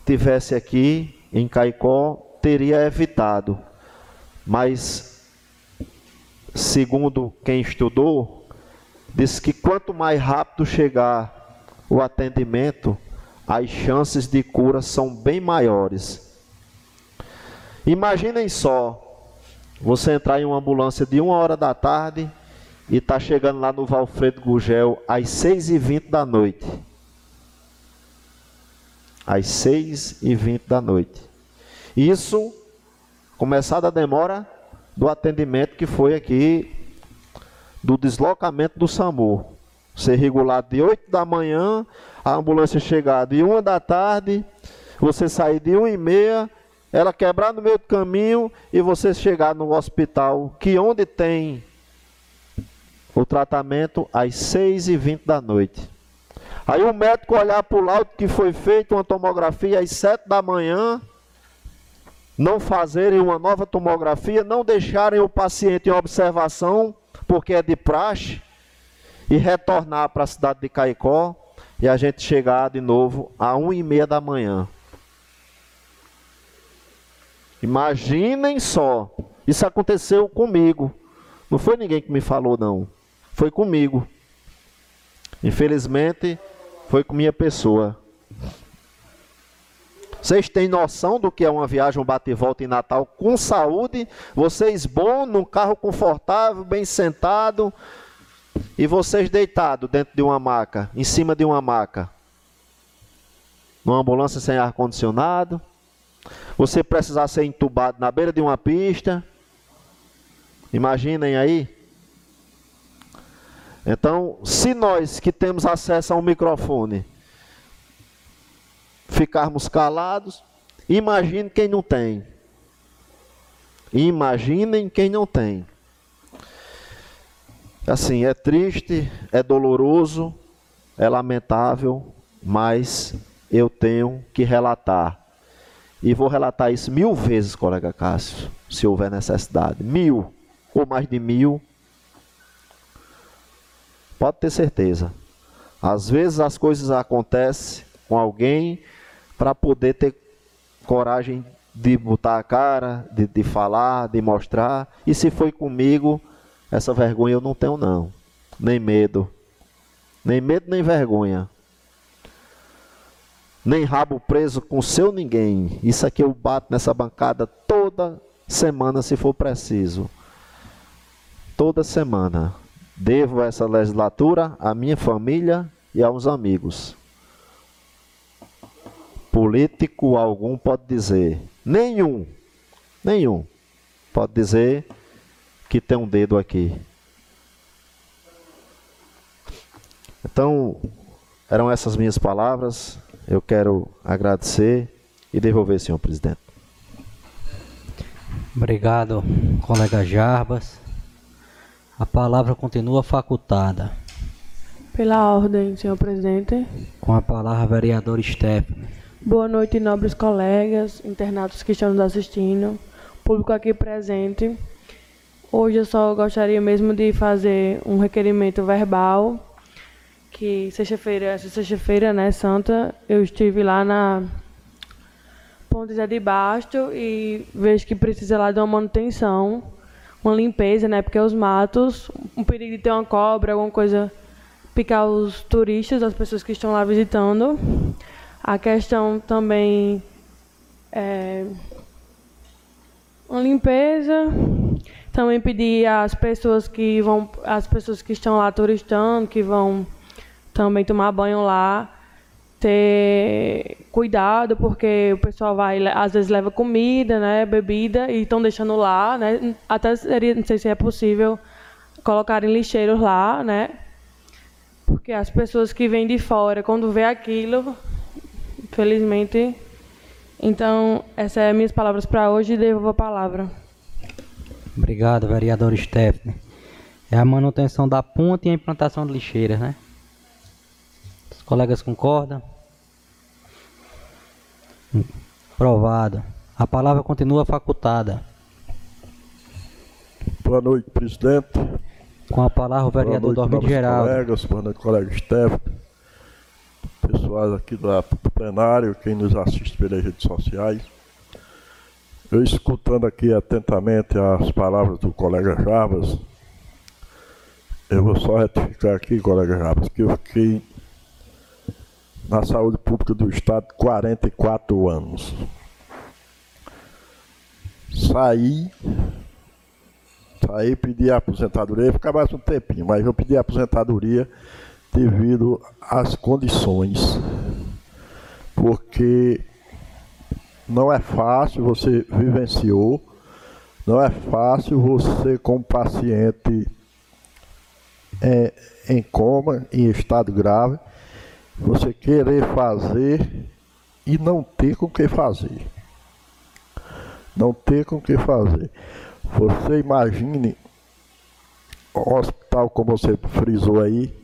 tivesse aqui em Caicó, teria evitado, mas segundo quem estudou, diz que quanto mais rápido chegar o atendimento, as chances de cura são bem maiores. Imaginem só, você entrar em uma ambulância de uma hora da tarde e está chegando lá no Valfredo Gugel às seis e vinte da noite. Às seis e vinte da noite. Isso, começada a demora do atendimento que foi aqui, do deslocamento do SAMU. Ser regulado de 8 da manhã, a ambulância chegar de 1 da tarde, você sair de 1 e meia, ela quebrar no meio do caminho e você chegar no hospital, que onde tem o tratamento, às 6 e 20 da noite. Aí o médico olhar para o laudo que foi feito uma tomografia às 7 da manhã, não fazerem uma nova tomografia, não deixarem o paciente em observação, porque é de praxe, e retornar para a cidade de Caicó, e a gente chegar de novo a 1 e meia da manhã. Imaginem só, isso aconteceu comigo. Não foi ninguém que me falou, não. Foi comigo. Infelizmente, foi com minha pessoa. Vocês têm noção do que é uma viagem, um bate e volta em Natal com saúde? Vocês bom, num carro confortável, bem sentado, e vocês deitados dentro de uma maca, em cima de uma maca. Numa ambulância sem ar-condicionado. Você precisar ser entubado na beira de uma pista. Imaginem aí. Então, se nós que temos acesso a um microfone ficarmos calados, imagine quem não tem. Imaginem quem não tem. Assim, é triste, é doloroso, é lamentável, mas eu tenho que relatar. E vou relatar isso mil vezes, colega Cássio, se houver necessidade. Mil, ou mais de mil. Pode ter certeza. Às vezes as coisas acontecem com alguém para poder ter coragem de botar a cara, de, de falar, de mostrar. E se foi comigo, essa vergonha eu não tenho não. Nem medo. Nem medo, nem vergonha. Nem rabo preso com seu ninguém. Isso aqui eu bato nessa bancada toda semana, se for preciso. Toda semana. Devo essa legislatura à minha família e aos amigos político algum pode dizer, nenhum, nenhum, pode dizer que tem um dedo aqui. Então, eram essas minhas palavras. Eu quero agradecer e devolver, senhor presidente. Obrigado, colega Jarbas. A palavra continua facultada. Pela ordem, senhor presidente. Com a palavra, vereador Stephanie. Boa noite, nobres colegas, internatos que estão nos assistindo, público aqui presente. Hoje eu só gostaria mesmo de fazer um requerimento verbal, que sexta-feira, sexta-feira, né, santa, eu estive lá na Ponte Zé de Basto e vejo que precisa lá de uma manutenção, uma limpeza, né, porque os matos, um perigo de ter uma cobra, alguma coisa, picar os turistas, as pessoas que estão lá visitando. A questão também é uma limpeza, também pedir às pessoas que vão, as pessoas que estão lá turistando, que vão também tomar banho lá, ter cuidado, porque o pessoal vai, às vezes leva comida, né, bebida, e estão deixando lá, né, até seria, não sei se é possível, colocarem lixeiros lá, né, porque as pessoas que vêm de fora, quando vê aquilo, Felizmente. Então, essas são minhas palavras para hoje e devolvo a palavra. Obrigado, vereador Stephanie. É a manutenção da ponte e a implantação de lixeiras, né? Os colegas concordam? Aprovado. A palavra continua facultada. Boa noite, presidente. Com a palavra o vereador Boa noite, Dormido novos Geraldo. colegas, boa noite, colega Stefano. Pessoais aqui do, plenário, quem nos assiste pelas redes sociais. Eu escutando aqui atentamente as palavras do colega Jarbas, eu vou só retificar aqui, colega Jarbas, que eu fiquei na saúde pública do Estado 44 anos. Saí, saí, pedi a aposentadoria, ia ficar mais um tempinho, mas eu pedi a aposentadoria devido às condições. Porque não é fácil, você vivenciou, não é fácil você, como paciente é, em coma, em estado grave, você querer fazer e não ter com o que fazer. Não ter com o que fazer. Você imagine o hospital, como você frisou aí,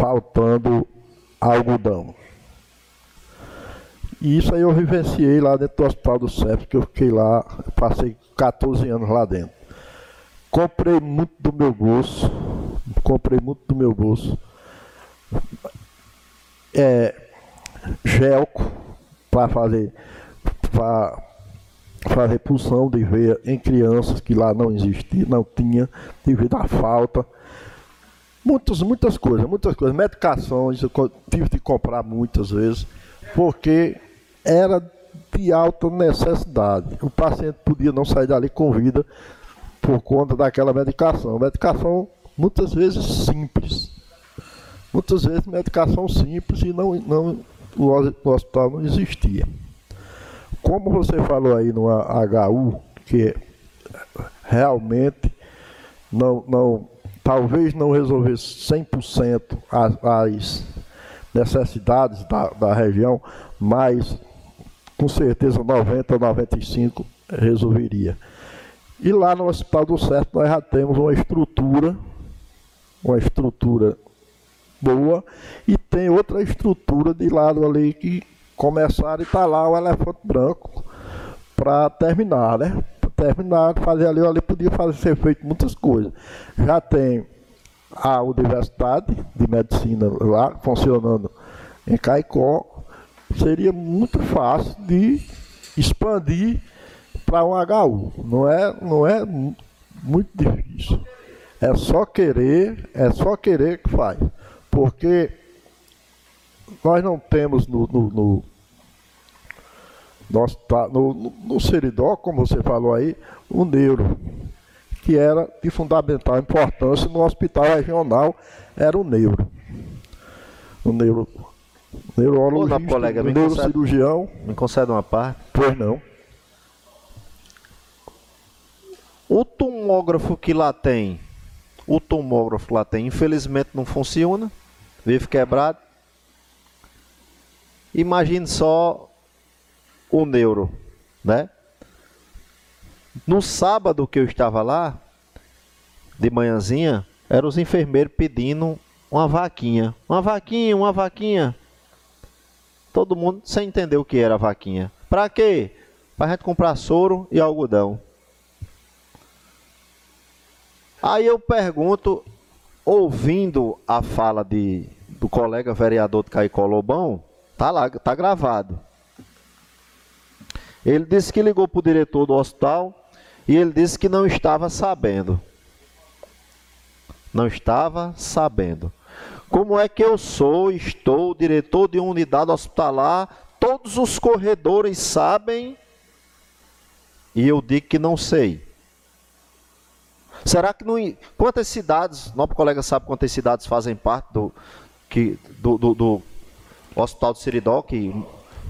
faltando algodão. E isso aí eu vivenciei lá dentro do Hospital do CEP, que eu fiquei lá, passei 14 anos lá dentro. Comprei muito do meu bolso, comprei muito do meu bolso. É, gelco para fazer, para fazer pulsão de veia em crianças que lá não existia, não tinha, devido à falta. Muitas, muitas coisas, muitas coisas. Medicações, eu tive de comprar muitas vezes, porque era de alta necessidade. O paciente podia não sair dali com vida por conta daquela medicação. Medicação muitas vezes simples. Muitas vezes medicação simples e não, não, o hospital não existia. Como você falou aí no HU, que realmente não, não, talvez não resolvesse 100% as, as necessidades da, da região, mas com certeza 90 ou 95 resolveria. E lá no Hospital do Certo nós já temos uma estrutura, uma estrutura boa, e tem outra estrutura de lado ali que começaram e está lá o elefante branco para terminar, né? Para terminar, fazer ali, ali podia fazer, ser feito muitas coisas. Já tem a Universidade de Medicina lá funcionando em Caicó, seria muito fácil de expandir para um HU. Não é, não é muito difícil. É só querer, é só querer que faz. Porque nós não temos no, no, no, nosso, no, no, no Seridó, como você falou aí, o neuro, que era de fundamental importância no hospital regional, era o neuro. O neuro neurologista, Ô, colega, o me neurocirurgião. Concede, me concede uma parte? Pois não. O tomógrafo que lá tem, o tomógrafo lá tem, infelizmente não funciona, vive quebrado. Imagine só o neuro, né? No sábado que eu estava lá, de manhãzinha, eram os enfermeiros pedindo uma vaquinha. Uma vaquinha, uma vaquinha. Todo mundo sem entender o que era vaquinha. Para quê? Para gente comprar soro e algodão. Aí eu pergunto, ouvindo a fala de, do colega vereador de Caicó Lobão, tá lá, tá gravado. Ele disse que ligou para o diretor do hospital e ele disse que não estava sabendo. Não estava sabendo. Como é que eu sou, estou diretor de uma unidade hospitalar, todos os corredores sabem e eu digo que não sei. Será que não. Quantas cidades, nosso colega sabe quantas cidades fazem parte do, que, do, do, do Hospital do Siridó? Que,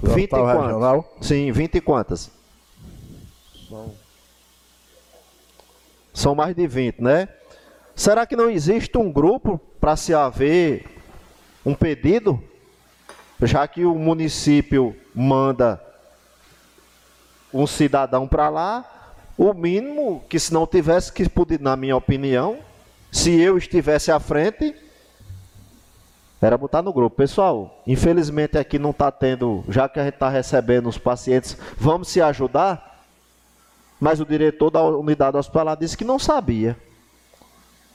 20 e quantas? Regional? Sim, 20 e quantas? São mais de 20, né? Será que não existe um grupo para se haver um pedido? Já que o município manda um cidadão para lá, o mínimo que se não tivesse que poder, na minha opinião, se eu estivesse à frente, Era botar no grupo. Pessoal, infelizmente aqui não está tendo, já que a gente está recebendo os pacientes, vamos se ajudar? Mas o diretor da unidade hospitalar disse que não sabia.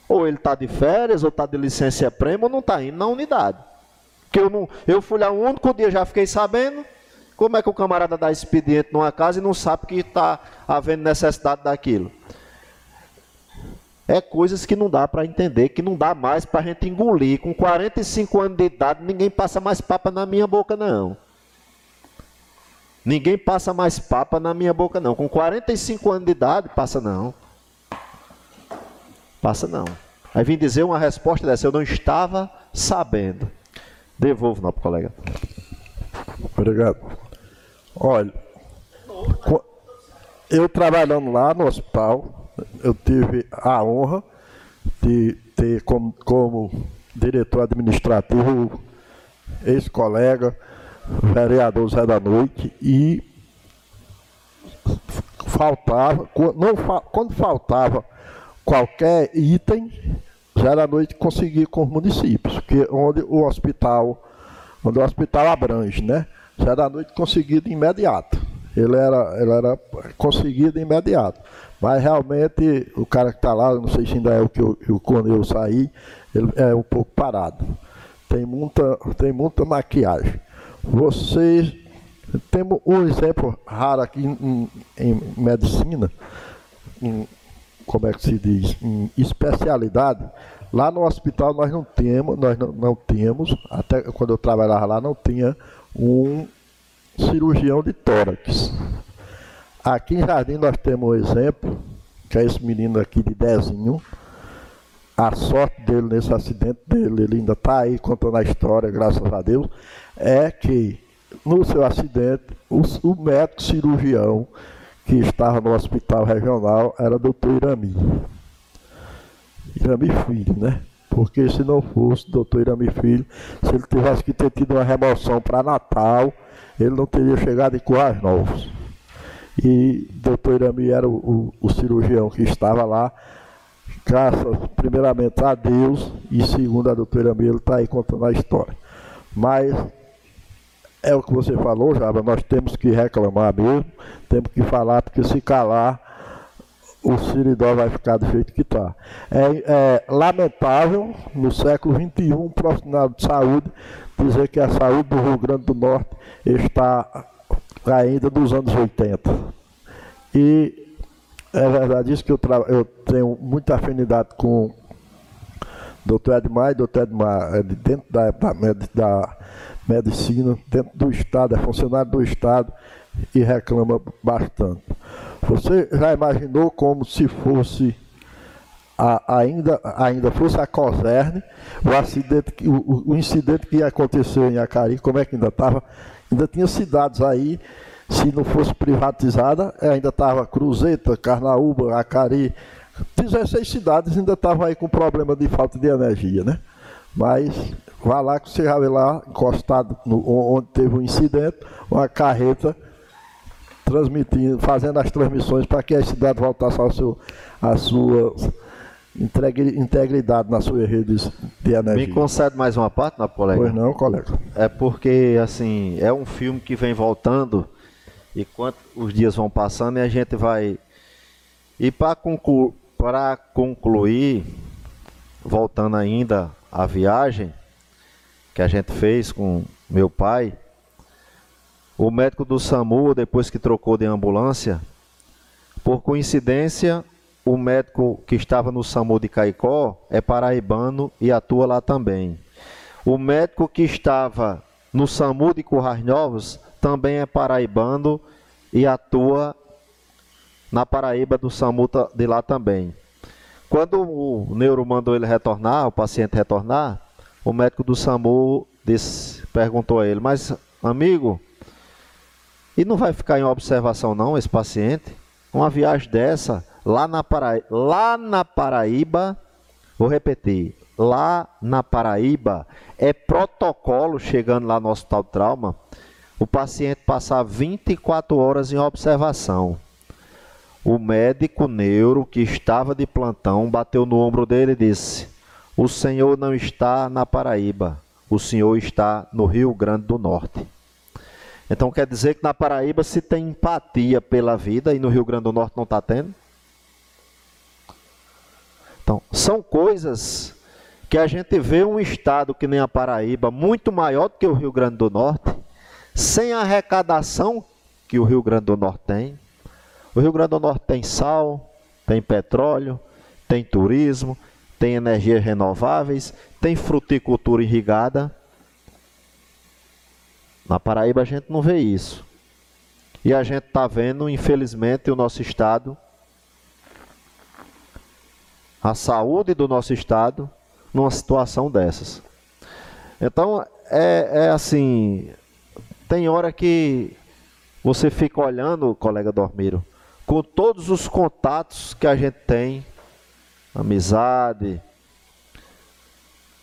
Ou ele está de férias, ou está de licença prêmio, ou não está indo na unidade. Porque eu, não, eu fui lá um único dia, já fiquei sabendo. Como é que o camarada dá expediente numa casa e não sabe que está havendo necessidade daquilo? É coisas que não dá para entender, que não dá mais para a gente engolir. Com 45 anos de idade, ninguém passa mais papa na minha boca, não. Ninguém passa mais papa na minha boca, não. Com 45 anos de idade, passa não. Passa não. Aí vim dizer uma resposta dessa, eu não estava sabendo. Devolvo, não, colega. Obrigado. Olha, eu trabalhando lá no hospital, eu tive a honra de ter como, como diretor administrativo ex-colega, vereador Zé da Noite, e faltava, não, quando faltava qualquer item, Zé da Noite conseguia com os municípios, que onde o hospital, onde o hospital abrange, né? Zé da Noite conseguia de imediato. Ele era, ele era conseguido imediato. Mas realmente o cara que está lá, não sei se ainda é o que eu, quando eu saí, ele é um pouco parado. Tem muita, tem muita maquiagem. Vocês temos um exemplo raro aqui em, em medicina, em, como é que se diz, em especialidade. Lá no hospital nós não temos, nós não, não temos, até quando eu trabalhava lá não tinha um cirurgião de tórax. Aqui em Jardim nós temos um exemplo, que é esse menino aqui de Dezinho. A sorte dele nesse acidente dele, ele ainda está aí contando a história, graças a Deus, é que no seu acidente, o, o médico cirurgião que estava no hospital regional era o doutor Irami. Irami Filho, né? Porque se não fosse o doutor Irami Filho, se ele tivesse que ter tido uma remoção para Natal, ele não teria chegado em Coais Novos. E doutor Irami era o, o, o, cirurgião que estava lá, graças primeiramente a Deus, e segundo a doutora Irami, ele está aí contando a história. Mas é o que você falou, Java, nós temos que reclamar mesmo, temos que falar, porque se calar, o Siridó vai ficar do jeito que está. É, é, lamentável, no século XXI, um profissional de saúde dizer que a saúde do Rio Grande do Norte está ainda dos anos 80. E é verdade isso que eu, eu tenho muita afinidade com o doutor Edmar, e doutor Edmar é dentro da, da, da medicina, dentro do Estado, é funcionário do Estado e reclama bastante. Você já imaginou como se fosse a, ainda, ainda fosse a Coserne, o acidente, o, o incidente que aconteceu em Acari, como é que ainda estava? Ainda tinha cidades aí, se não fosse privatizada, ainda estava Cruzeta, Carnaúba, Acari, 16 cidades ainda estavam aí com problema de falta de energia, né? Mas vá lá que você já vê lá, encostado no, onde teve o um incidente, uma carreta transmitindo, fazendo as transmissões para que a cidade voltasse ao seu, a sua integridade na sua rede de energia. Me concede mais uma parte, na colega? Pois não, colega. É porque, assim, é um filme que vem voltando e quanto os dias vão passando e a gente vai... E para conclu... concluir, voltando ainda à viagem que a gente fez com meu pai, o médico do SAMU, depois que trocou de ambulância, por coincidência, o médico que estava no SAMU de Caicó é paraibano e atua lá também. O médico que estava no SAMU de Currais Novos também é paraibano e atua na Paraíba do SAMU de lá também. Quando o neuro mandou ele retornar, o paciente retornar, o médico do SAMU disse, perguntou a ele, mas amigo, e não vai ficar em observação não esse paciente? Uma viagem dessa, lá na, Paraíba, lá na Paraíba, vou repetir, lá na Paraíba, é protocolo chegando lá no Hospital de Trauma, o paciente passar 24 horas em observação. O médico neuro que estava de plantão bateu no ombro dele e disse: O senhor não está na Paraíba, o senhor está no Rio Grande do Norte. Então quer dizer que na Paraíba se tem empatia pela vida e no Rio Grande do Norte não está tendo? Então, são coisas que a gente vê um estado que nem a Paraíba, muito maior do que o Rio Grande do Norte, sem a arrecadação que o Rio Grande do Norte tem. O Rio Grande do Norte tem sal, tem petróleo, tem turismo, tem energias renováveis, tem fruticultura irrigada. Na Paraíba a gente não vê isso. E a gente está vendo, infelizmente, o nosso estado, a saúde do nosso estado, numa situação dessas. Então, é, é assim, tem hora que você fica olhando, colega Dormiro, com todos os contatos que a gente tem, amizade,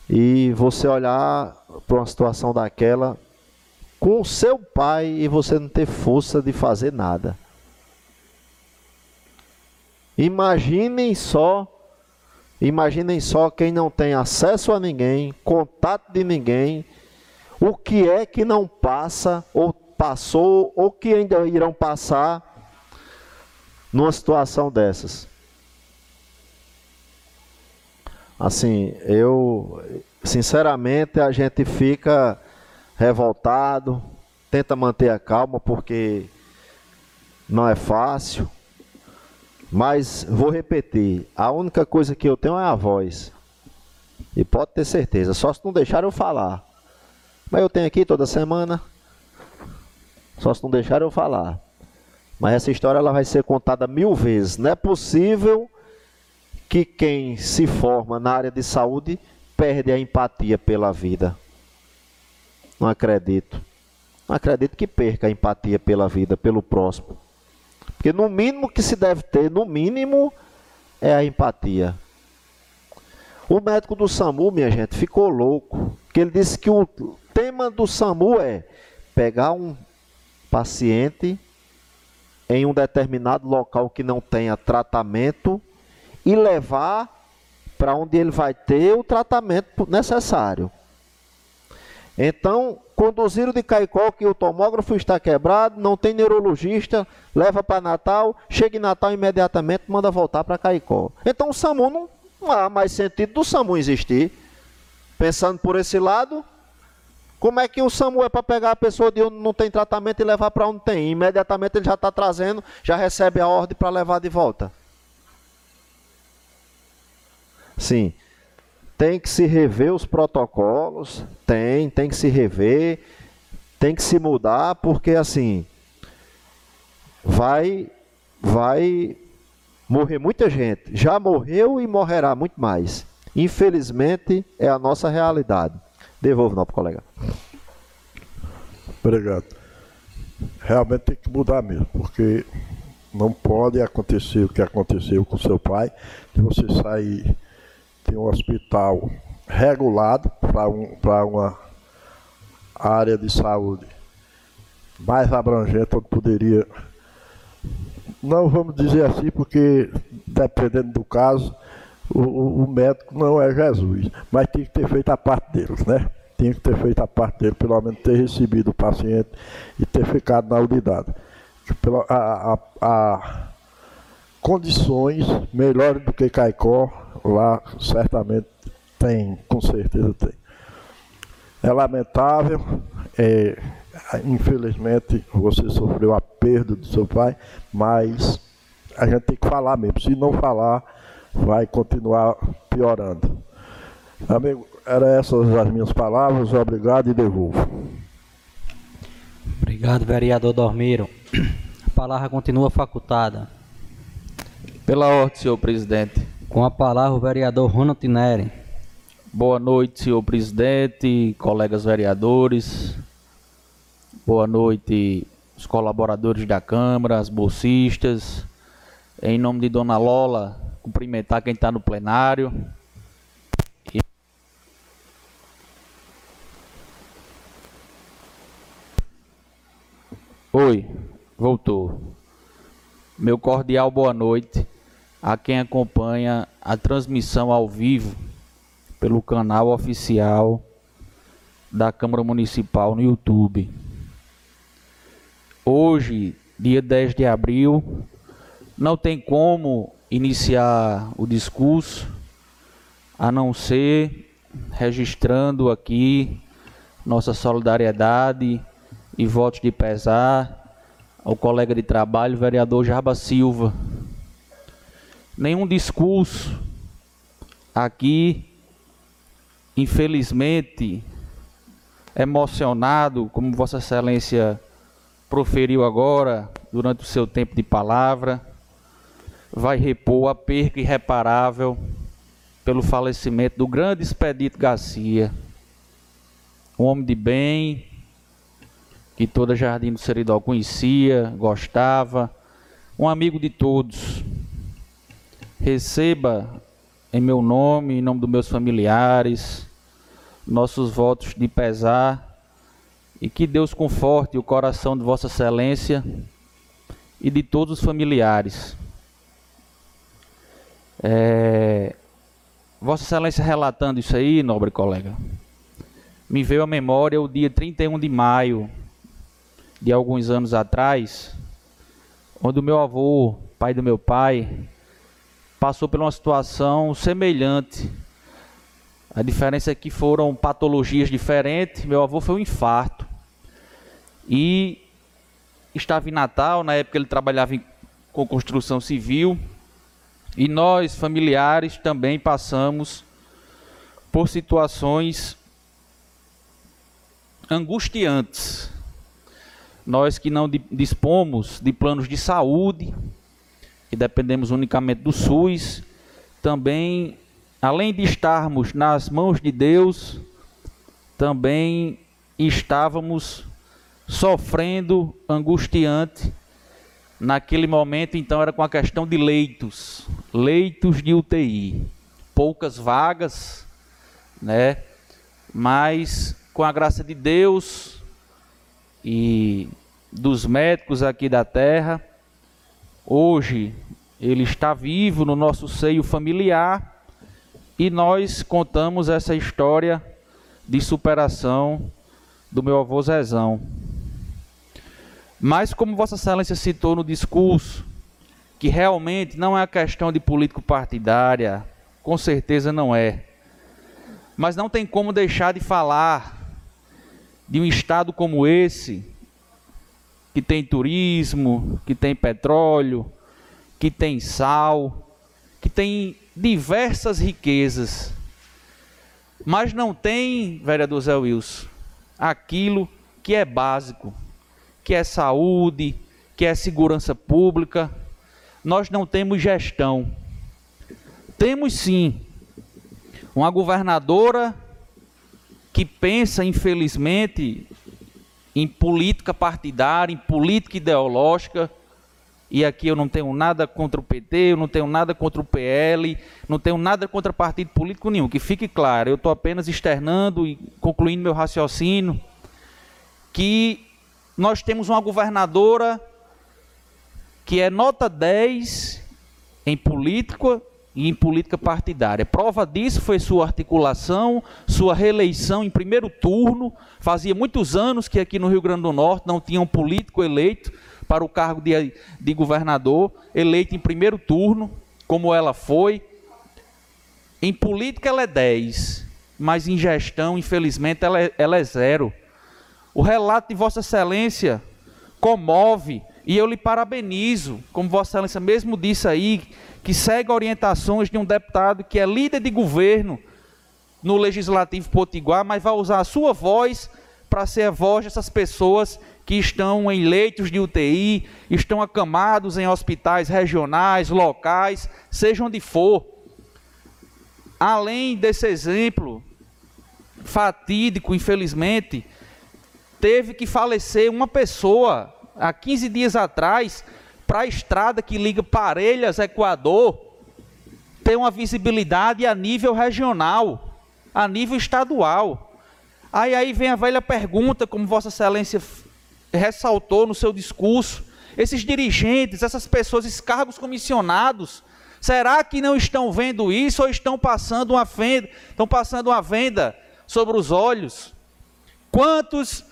e você olhar para uma situação daquela com o seu pai e você não ter força de fazer nada. Imaginem só, imaginem só quem não tem acesso a ninguém, contato de ninguém, o que é que não passa ou passou ou que ainda irão passar numa situação dessas. Assim, eu, sinceramente, a gente fica revoltado, tenta manter a calma porque não é fácil. Mas vou repetir, a única coisa que eu tenho é a voz. E pode ter certeza, só se não deixar eu falar. Mas eu tenho aqui toda semana. Só se não deixar eu falar. Mas essa história ela vai ser contada mil vezes. Não é possível que quem se forma na área de saúde perde a empatia pela vida. Não acredito. Não acredito que perca a empatia pela vida, pelo próximo. Porque no mínimo que se deve ter, no mínimo, é a empatia. O médico do SAMU, minha gente, ficou louco. Que ele disse que o tema do SAMU é pegar um paciente em um determinado local que não tenha tratamento e levar para onde ele vai ter o tratamento necessário. Então, conduziram de Caicó que o tomógrafo está quebrado, não tem neurologista, leva para Natal, chega em Natal imediatamente, manda voltar para Caicó. Então o SAMU não, não há mais sentido do SAMU existir. Pensando por esse lado, como é que o SAMU é para pegar a pessoa de onde não tem tratamento e levar para onde tem? Imediatamente ele já está trazendo, já recebe a ordem para levar de volta. Sim. Tem que se rever os protocolos, tem, tem que se rever, tem que se mudar, porque assim vai vai morrer muita gente. Já morreu e morrerá muito mais. Infelizmente é a nossa realidade. Devolvo não para o colega. Obrigado. Realmente tem que mudar mesmo, porque não pode acontecer o que aconteceu com seu pai, de você sair tem um hospital regulado para um, uma área de saúde mais abrangente, onde poderia. Não vamos dizer assim, porque dependendo do caso, o, o, médico não é Jesus, mas tem que ter feito a parte deles, né? Tinha que ter feito a parte dele, pelo menos ter recebido o paciente e ter ficado na unidade. Pela, a, a, a condições melhores do que Caicó, lá certamente tem, com certeza tem. É lamentável, é, infelizmente você sofreu a perda do seu pai, mas a gente tem que falar mesmo. Se não falar, vai continuar piorando. Amigo, eram essas as minhas palavras, obrigado e devolvo. Obrigado, vereador Dormiro. A palavra continua facultada. Pela ordem, senhor presidente. Com a palavra o vereador Ronald Tineri. Boa noite, senhor presidente, colegas vereadores. Boa noite, os colaboradores da Câmara, as bolsistas. Em nome de Dona Lola, cumprimentar quem está no plenário. Oi, voltou. Meu cordial boa noite a quem acompanha a transmissão ao vivo pelo canal oficial da Câmara Municipal no YouTube. Hoje, dia 10 de abril, não tem como iniciar o discurso a não ser registrando aqui nossa solidariedade e votos de pesar ao colega de trabalho, vereador Jarba Silva. Nenhum discurso aqui, infelizmente, emocionado, como Vossa Excelência proferiu agora, durante o seu tempo de palavra, vai repor a perca irreparável pelo falecimento do grande Expedito Garcia, um homem de bem, que toda Jardim do Seridó conhecia, gostava, um amigo de todos. Receba em meu nome, em nome dos meus familiares, nossos votos de pesar e que Deus conforte o coração de Vossa Excelência e de todos os familiares. É, Vossa Excelência relatando isso aí, nobre colega, me veio à memória o dia 31 de maio de alguns anos atrás, onde meu avô, pai do meu pai, passou por uma situação semelhante. A diferença é que foram patologias diferentes. Meu avô foi um infarto. E estava em Natal, na época ele trabalhava em, com construção civil. E nós, familiares, também passamos por situações angustiantes nós que não dispomos de planos de saúde, que dependemos unicamente do SUS, também, além de estarmos nas mãos de Deus, também estávamos sofrendo angustiante. Naquele momento, então, era com a questão de leitos, leitos de UTI, poucas vagas, né? Mas com a graça de Deus, e dos médicos aqui da terra. Hoje ele está vivo no nosso seio familiar e nós contamos essa história de superação do meu avô Zezão. Mas como Vossa Excelência citou no discurso, que realmente não é a questão de político partidária, com certeza não é. Mas não tem como deixar de falar de um estado como esse, que tem turismo, que tem petróleo, que tem sal, que tem diversas riquezas, mas não tem, vereador Zé Wilson, aquilo que é básico, que é saúde, que é segurança pública. Nós não temos gestão. Temos sim uma governadora que pensa, infelizmente, em política partidária, em política ideológica. E aqui eu não tenho nada contra o PT, eu não tenho nada contra o PL, não tenho nada contra partido político nenhum. Que fique claro, eu estou apenas externando e concluindo meu raciocínio que nós temos uma governadora que é nota 10 em política e em política partidária. Prova disso foi sua articulação, sua reeleição em primeiro turno. Fazia muitos anos que aqui no Rio Grande do Norte não tinha um político eleito para o cargo de, de governador, eleito em primeiro turno, como ela foi. Em política ela é 10, mas em gestão, infelizmente, ela é, ela é zero. O relato de Vossa Excelência comove e eu lhe parabenizo, como Vossa Excelência mesmo disse aí, que segue orientações de um deputado que é líder de governo no Legislativo Potiguar, mas vai usar a sua voz para ser a voz dessas pessoas que estão em leitos de UTI, estão acamados em hospitais regionais, locais, seja onde for. Além desse exemplo fatídico, infelizmente, teve que falecer uma pessoa há 15 dias atrás para a estrada que liga Parelhas, Equador, ter uma visibilidade a nível regional, a nível estadual. Aí, aí vem a velha pergunta, como Vossa Excelência ressaltou no seu discurso: esses dirigentes, essas pessoas, esses cargos comissionados, será que não estão vendo isso ou estão passando uma venda, estão passando uma venda sobre os olhos? Quantos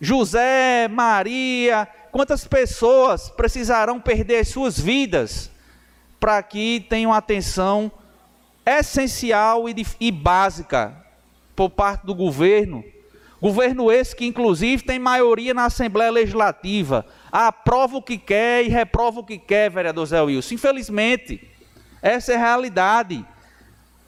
José, Maria, quantas pessoas precisarão perder suas vidas para que tenham atenção essencial e, e básica por parte do governo? Governo esse que, inclusive, tem maioria na Assembleia Legislativa. Aprova o que quer e reprova o que quer, vereador Zé Wilson. Infelizmente, essa é a realidade.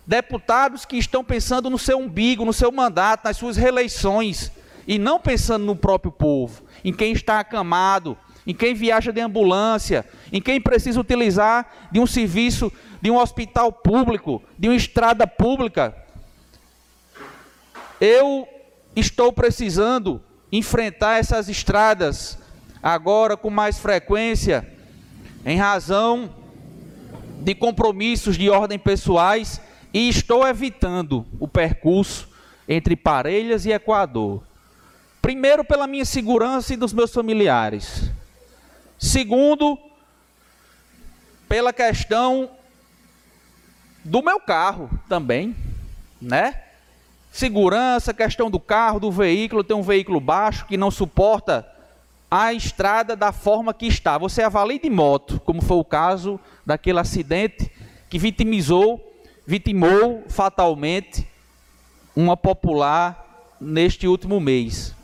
Deputados que estão pensando no seu umbigo, no seu mandato, nas suas reeleições, e não pensando no próprio povo, em quem está acamado, em quem viaja de ambulância, em quem precisa utilizar de um serviço, de um hospital público, de uma estrada pública. Eu estou precisando enfrentar essas estradas agora com mais frequência, em razão de compromissos de ordem pessoais e estou evitando o percurso entre Parelhas e Equador. Primeiro, pela minha segurança e dos meus familiares. Segundo, pela questão do meu carro também, né? Segurança, questão do carro, do veículo, tem um veículo baixo que não suporta a estrada da forma que está. Você avalie de moto, como foi o caso daquele acidente que vitimizou, vitimou fatalmente uma popular neste último mês.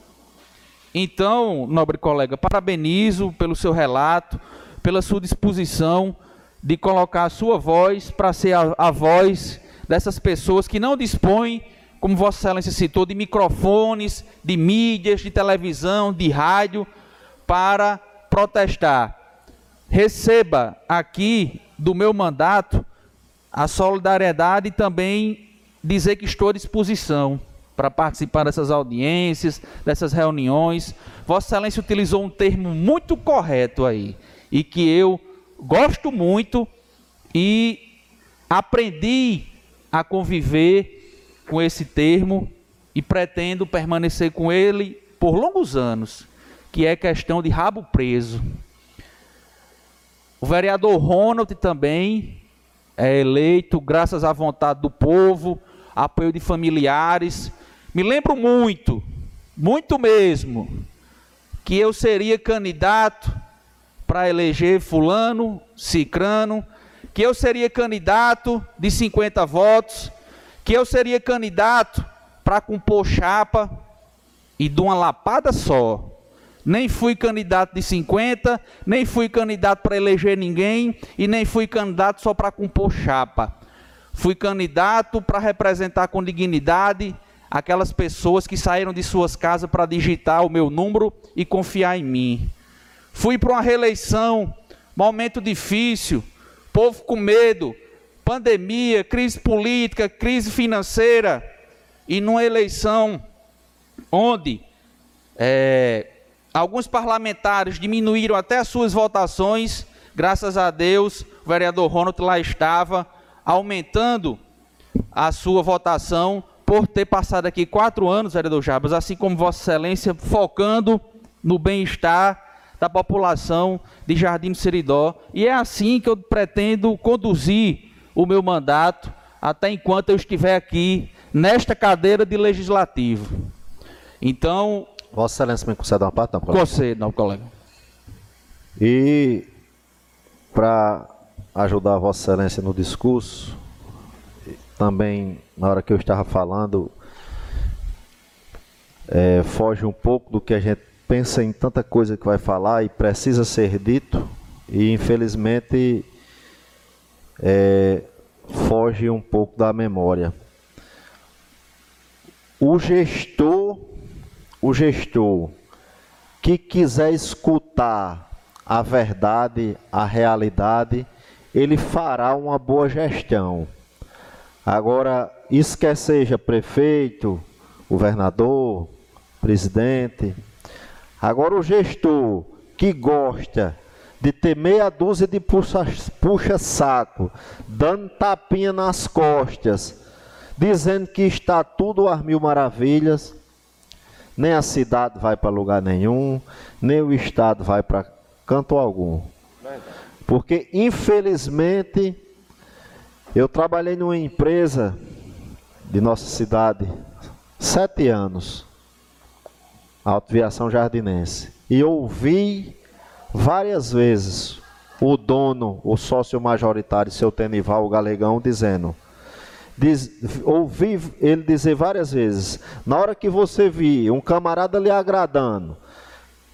Então, nobre colega, parabenizo pelo seu relato, pela sua disposição de colocar a sua voz para ser a, a, voz dessas pessoas que não dispõem, como Vossa Excelência citou, de microfones, de mídias, de televisão, de rádio, para protestar. Receba aqui do meu mandato a solidariedade e também dizer que estou à disposição para participar dessas audiências, dessas reuniões. Vossa Excelência utilizou um termo muito correto aí e que eu gosto muito e aprendi a conviver com esse termo e pretendo permanecer com ele por longos anos, que é questão de rabo preso. O vereador Ronald também é eleito graças à vontade do povo, apoio de familiares me lembro muito, muito mesmo, que eu seria candidato para eleger fulano, cicrano, que eu seria candidato de 50 votos, que eu seria candidato para compor chapa e de uma lapada só. Nem fui candidato de 50, nem fui candidato para eleger ninguém e nem fui candidato só para compor chapa. Fui candidato para representar com dignidade aquelas pessoas que saíram de suas casas para digitar o meu número e confiar em mim. Fui para uma reeleição, momento difícil, povo com medo, pandemia, crise política, crise financeira, e numa eleição onde é, alguns parlamentares diminuíram até as suas votações, graças a Deus, o vereador Ronald lá estava, aumentando a sua votação por ter passado aqui quatro anos, vereador Jabas, assim como Vossa Excelência, focando no bem-estar da população de Jardim do Seridó. E é assim que eu pretendo conduzir o meu mandato até enquanto eu estiver aqui nesta cadeira de legislativo. Então. Vossa Excelência me concede uma parte, não, colega? Concede, não, colega. E para ajudar Vossa Excelência no discurso, também, na hora que eu estava falando, é, foge um pouco do que a gente pensa em tanta coisa que vai falar e precisa ser dito, e infelizmente é, foge um pouco da memória. O gestor, o gestor que quiser escutar a verdade, a realidade, ele fará uma boa gestão. Agora, isso quer seja prefeito, governador, presidente. Agora, o gestor que gosta de ter meia dúzia de puxa-saco, puxa dando tapinha nas costas, dizendo que está tudo às mil maravilhas, nem a cidade vai para lugar nenhum, nem o estado vai para canto algum. Porque, infelizmente, eu trabalhei numa empresa de nossa cidade sete anos. Autoviação Jardinense. E ouvi várias vezes o dono, o sócio majoritário, seu Tenival Galegão, dizendo: diz, ouvi ele dizer várias vezes: na hora que você vir um camarada lhe agradando,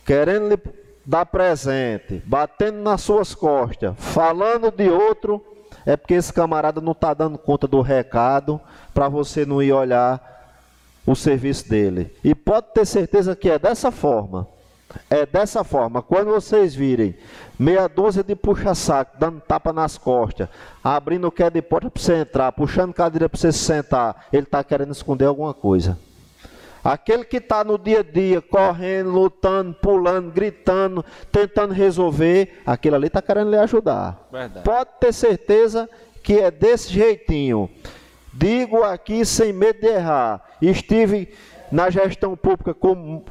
querendo lhe dar presente, batendo nas suas costas, falando de outro, é porque esse camarada não está dando conta do recado para você não ir olhar o serviço dele. E pode ter certeza que é dessa forma. É dessa forma. Quando vocês virem meia dúzia de puxa-saco, dando tapa nas costas, abrindo o que é de porta para você entrar, puxando cadeira para você se sentar, ele está querendo esconder alguma coisa. Aquele que está no dia a dia, correndo, lutando, pulando, gritando, tentando resolver, aquele ali está querendo lhe ajudar. Verdade. Pode ter certeza que é desse jeitinho. Digo aqui sem medo de errar. Estive na gestão pública como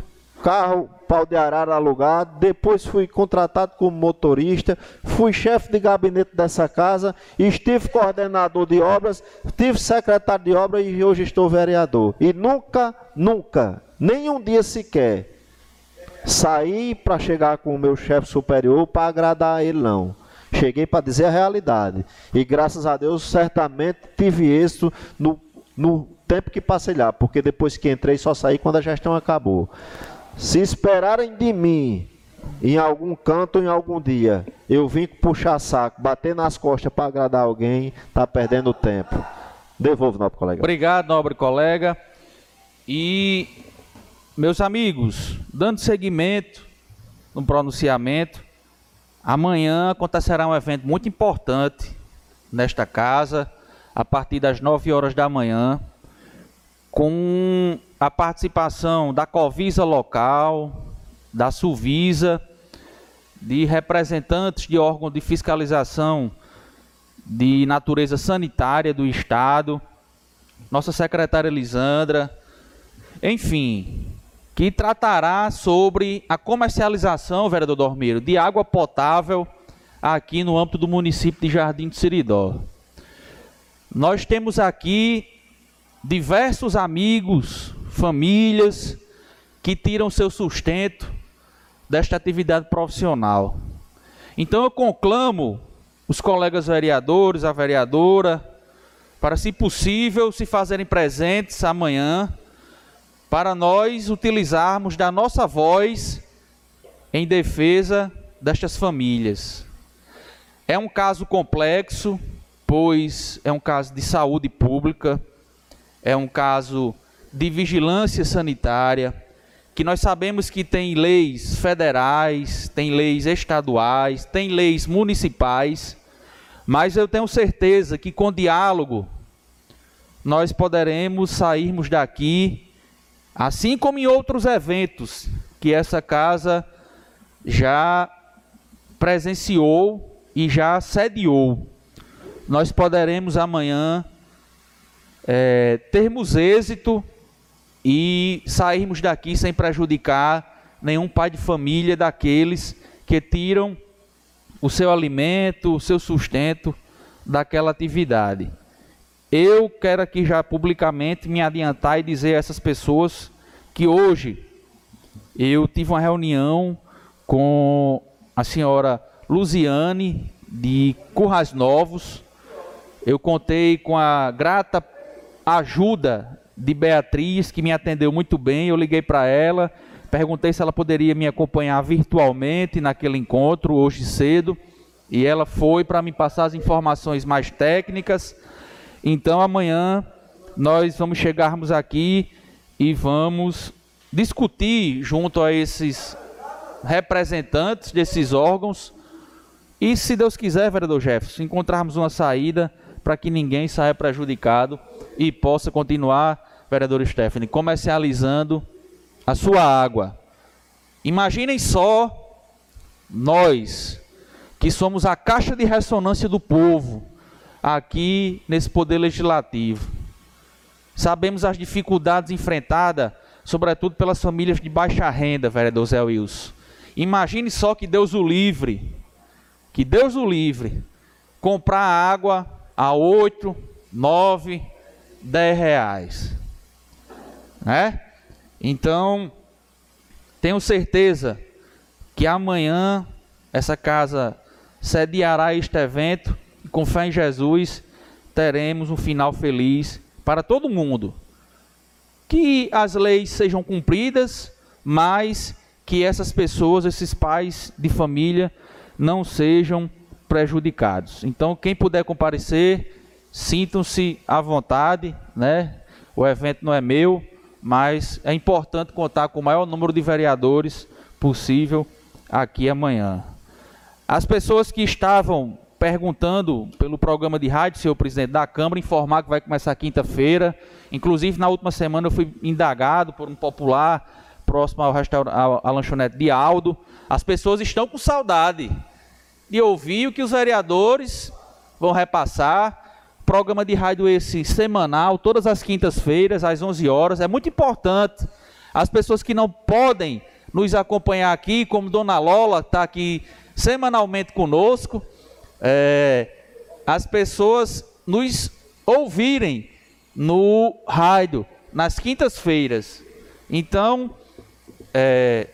carro pau de arara alugado, depois fui contratado como motorista, fui chefe de gabinete dessa casa, estive coordenador de obras, tive secretário de obras e hoje estou vereador. E nunca, nunca, nenhum dia sequer, saí para chegar com o meu chefe superior para agradar a ele, não. Cheguei para dizer a realidade. E graças a Deus, certamente tive êxito no, no tempo que passei lá, porque depois que entrei só saí quando a gestão acabou. Se esperarem de mim em algum canto em algum dia, eu vim puxar saco, bater nas costas para agradar alguém, tá perdendo tempo. Devolvo, nobre colega. Obrigado, nobre colega. E meus amigos, dando seguimento no pronunciamento, amanhã acontecerá um evento muito importante nesta casa, a partir das 9 horas da manhã com a participação da Covisa local, da Suvisa, de representantes de órgãos de fiscalização de natureza sanitária do Estado, nossa secretária Lisandra, enfim, que tratará sobre a comercialização, vereador Dormeiro, de água potável aqui no âmbito do município de Jardim de Siridó. Nós temos aqui diversos amigos, famílias que tiram seu sustento desta atividade profissional. Então eu conclamo os colegas vereadores, a vereadora, para, se possível, se fazerem presentes amanhã, para nós utilizarmos da nossa voz em defesa destas famílias. É um caso complexo, pois é um caso de saúde pública é um caso de vigilância sanitária, que nós sabemos que tem leis federais, tem leis estaduais, tem leis municipais, mas eu tenho certeza que com diálogo nós poderemos sairmos daqui, assim como em outros eventos que essa casa já presenciou e já sediou. Nós poderemos amanhã é, termos êxito e sairmos daqui sem prejudicar nenhum pai de família daqueles que tiram o seu alimento, o seu sustento daquela atividade. Eu quero aqui já publicamente me adiantar e dizer a essas pessoas que hoje eu tive uma reunião com a senhora Luziane de Currais Novos. Eu contei com a grata ajuda de Beatriz, que me atendeu muito bem. Eu liguei para ela, perguntei se ela poderia me acompanhar virtualmente naquele encontro hoje cedo, e ela foi para me passar as informações mais técnicas. Então amanhã nós vamos chegarmos aqui e vamos discutir junto a esses representantes desses órgãos e, se Deus quiser, vereador Jefferson, encontrarmos uma saída para que ninguém saia prejudicado e possa continuar, vereador Stephanie, comercializando a sua água. Imaginem só nós, que somos a caixa de ressonância do povo, aqui nesse poder legislativo. Sabemos as dificuldades enfrentadas, sobretudo pelas famílias de baixa renda, vereador Zé Wilson. Imagine só que Deus o livre, que Deus o livre, comprar água a 8, 9, 10 reais. Né? Então, Tenho certeza que amanhã essa casa sediará este evento com fé em Jesus teremos um final feliz para todo mundo. Que as leis sejam cumpridas, mas que essas pessoas, esses pais de família, não sejam prejudicados. Então, quem puder comparecer, sintam-se à vontade, né? O evento não é meu, mas é importante contar com o maior número de vereadores possível aqui amanhã. As pessoas que estavam perguntando pelo programa de rádio, senhor presidente da Câmara, informar que vai começar quinta-feira. Inclusive, na última semana eu fui indagado por um popular próximo ao restaurante, à lanchonete de Aldo. As pessoas estão com saudade de ouvir o que os vereadores vão repassar. Programa de rádio esse semanal, todas as quintas-feiras, às 11 horas. É muito importante. As pessoas que não podem nos acompanhar aqui, como Dona Lola, está aqui semanalmente conosco, é, as pessoas nos ouvirem no rádio, nas quintas-feiras. Então, é,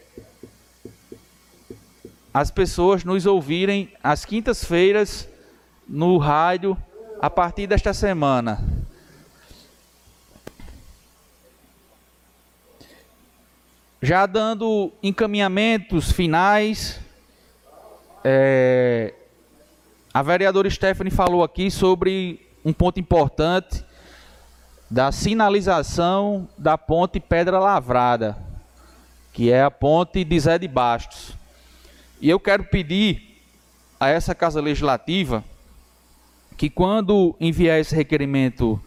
as pessoas nos ouvirem às quintas-feiras no rádio a partir desta semana. Já dando encaminhamentos finais, é, a vereadora Stephanie falou aqui sobre um ponto importante da sinalização da ponte Pedra Lavrada que é a ponte de Zé de Bastos. E eu quero pedir a essa Casa Legislativa que quando enviar esse requerimento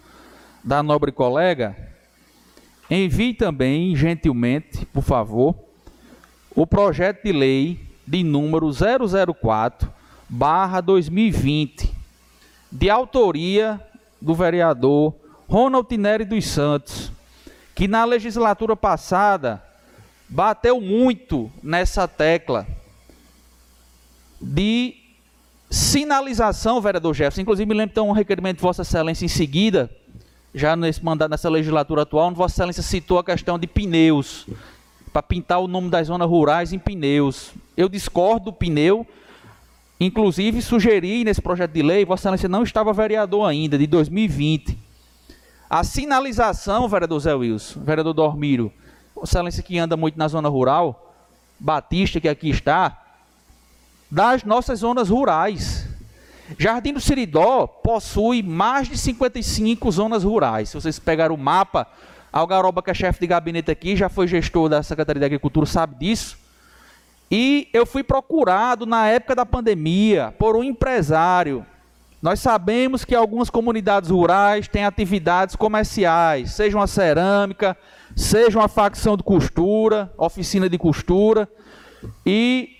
da nobre colega, envie também, gentilmente, por favor, o projeto de lei de número 004 barra 2020, de autoria do vereador Ronald Neri dos Santos, que na legislatura passada bateu muito nessa tecla de sinalização, vereador Jefferson. Inclusive, me lembro tem um requerimento de Vossa Excelência em seguida, já nesse mandato, nessa legislatura atual, onde Vossa Excelência citou a questão de pneus, para pintar o nome das zonas rurais em pneus. Eu discordo do pneu, inclusive sugeri nesse projeto de lei, Vossa Excelência não estava vereador ainda, de 2020. A sinalização, vereador Zé Wilson, vereador Dormiro, excelência que anda muito na zona rural, Batista, que aqui está, das nossas zonas rurais. Jardim do Siridó possui mais de 55 zonas rurais. Se vocês pegarem o mapa, Algaroba, que é chefe de gabinete aqui, já foi gestor da Secretaria de Agricultura, sabe disso. E eu fui procurado na época da pandemia por um empresário. Nós sabemos que algumas comunidades rurais têm atividades comerciais, seja uma cerâmica, seja uma facção de costura, oficina de costura. E,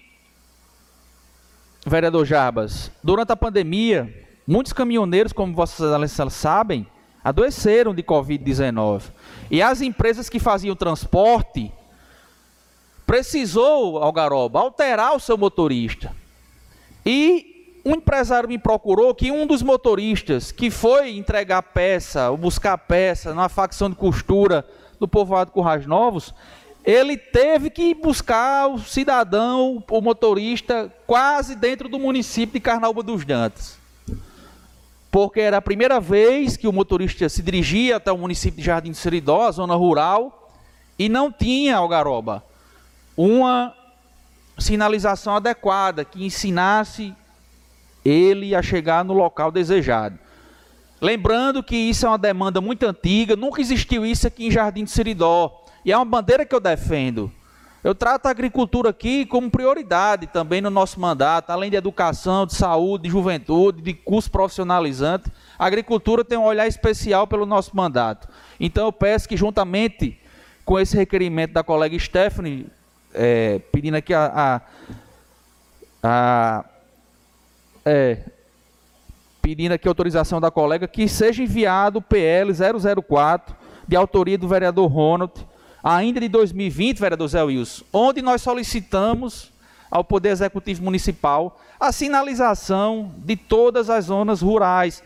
vereador Jarbas, durante a pandemia, muitos caminhoneiros, como excelências sabem, adoeceram de Covid-19. E as empresas que faziam transporte precisou, Algaroba, alterar o seu motorista. E um empresário me procurou que um dos motoristas que foi entregar peça, ou buscar peça numa facção de costura do povoado Currais Novos, ele teve que buscar o cidadão, o motorista, quase dentro do município de Carnaúba dos Dantas. Porque era a primeira vez que o motorista se dirigia até o município de Jardim do Seridó, zona rural, e não tinha, Algaroba, uma sinalização adequada que ensinasse ele a chegar no local desejado. Lembrando que isso é uma demanda muito antiga, nunca existiu isso aqui em Jardim de Seridó. E é uma bandeira que eu defendo. Eu trato a agricultura aqui como prioridade também no nosso mandato, além de educação, de saúde, de juventude, de curso profissionalizante. A agricultura tem um olhar especial pelo nosso mandato. Então eu peço que, juntamente com esse requerimento da colega Stephanie, é, pedindo aqui a, a, a é, pedindo aqui autorização da colega, que seja enviado o PL 004, de autoria do vereador Ronald, ainda de 2020, vereador Zé Wilson, onde nós solicitamos ao Poder Executivo Municipal a sinalização de todas as zonas rurais.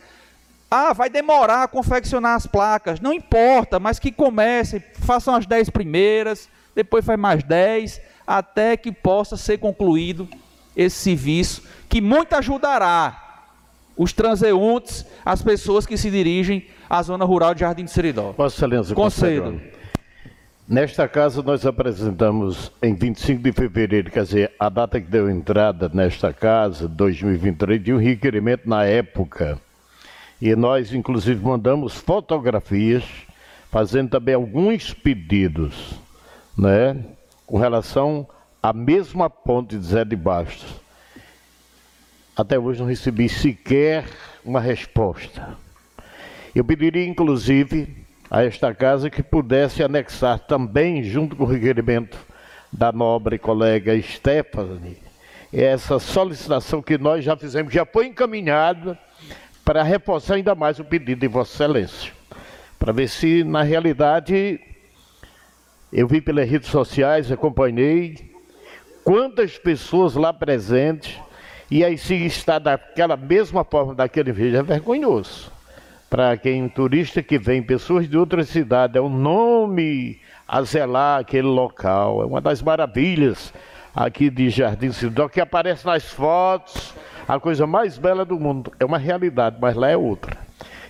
Ah, vai demorar a confeccionar as placas, não importa, mas que comecem, façam as 10 primeiras, depois faz mais 10, até que possa ser concluído esse serviço, que muito ajudará os transeuntes, as pessoas que se dirigem à zona rural de Jardim de Seridó. Vossa Excelência, Concedo. concede. Nesta casa, nós apresentamos em 25 de fevereiro, quer dizer, a data que deu entrada nesta casa, 2023, de um requerimento na época. E nós, inclusive, mandamos fotografias, fazendo também alguns pedidos, né, com relação à mesma ponte de Zé de Bastos. Até hoje não recebi sequer uma resposta. Eu pediria, inclusive, a esta casa que pudesse anexar também, junto com o requerimento da nobre colega Stephanie, essa solicitação que nós já fizemos, já foi encaminhada para reforçar ainda mais o pedido de Vossa Excelência. Para ver se, na realidade, eu vi pelas redes sociais, acompanhei quantas pessoas lá presentes, e aí se está daquela mesma forma, daquele vídeo, é vergonhoso para quem turista que vem, pessoas de outras cidades, é um nome a zelar aquele local. É uma das maravilhas aqui de Jardim Cidadão, que aparece nas fotos, a coisa mais bela do mundo. É uma realidade, mas lá é outra.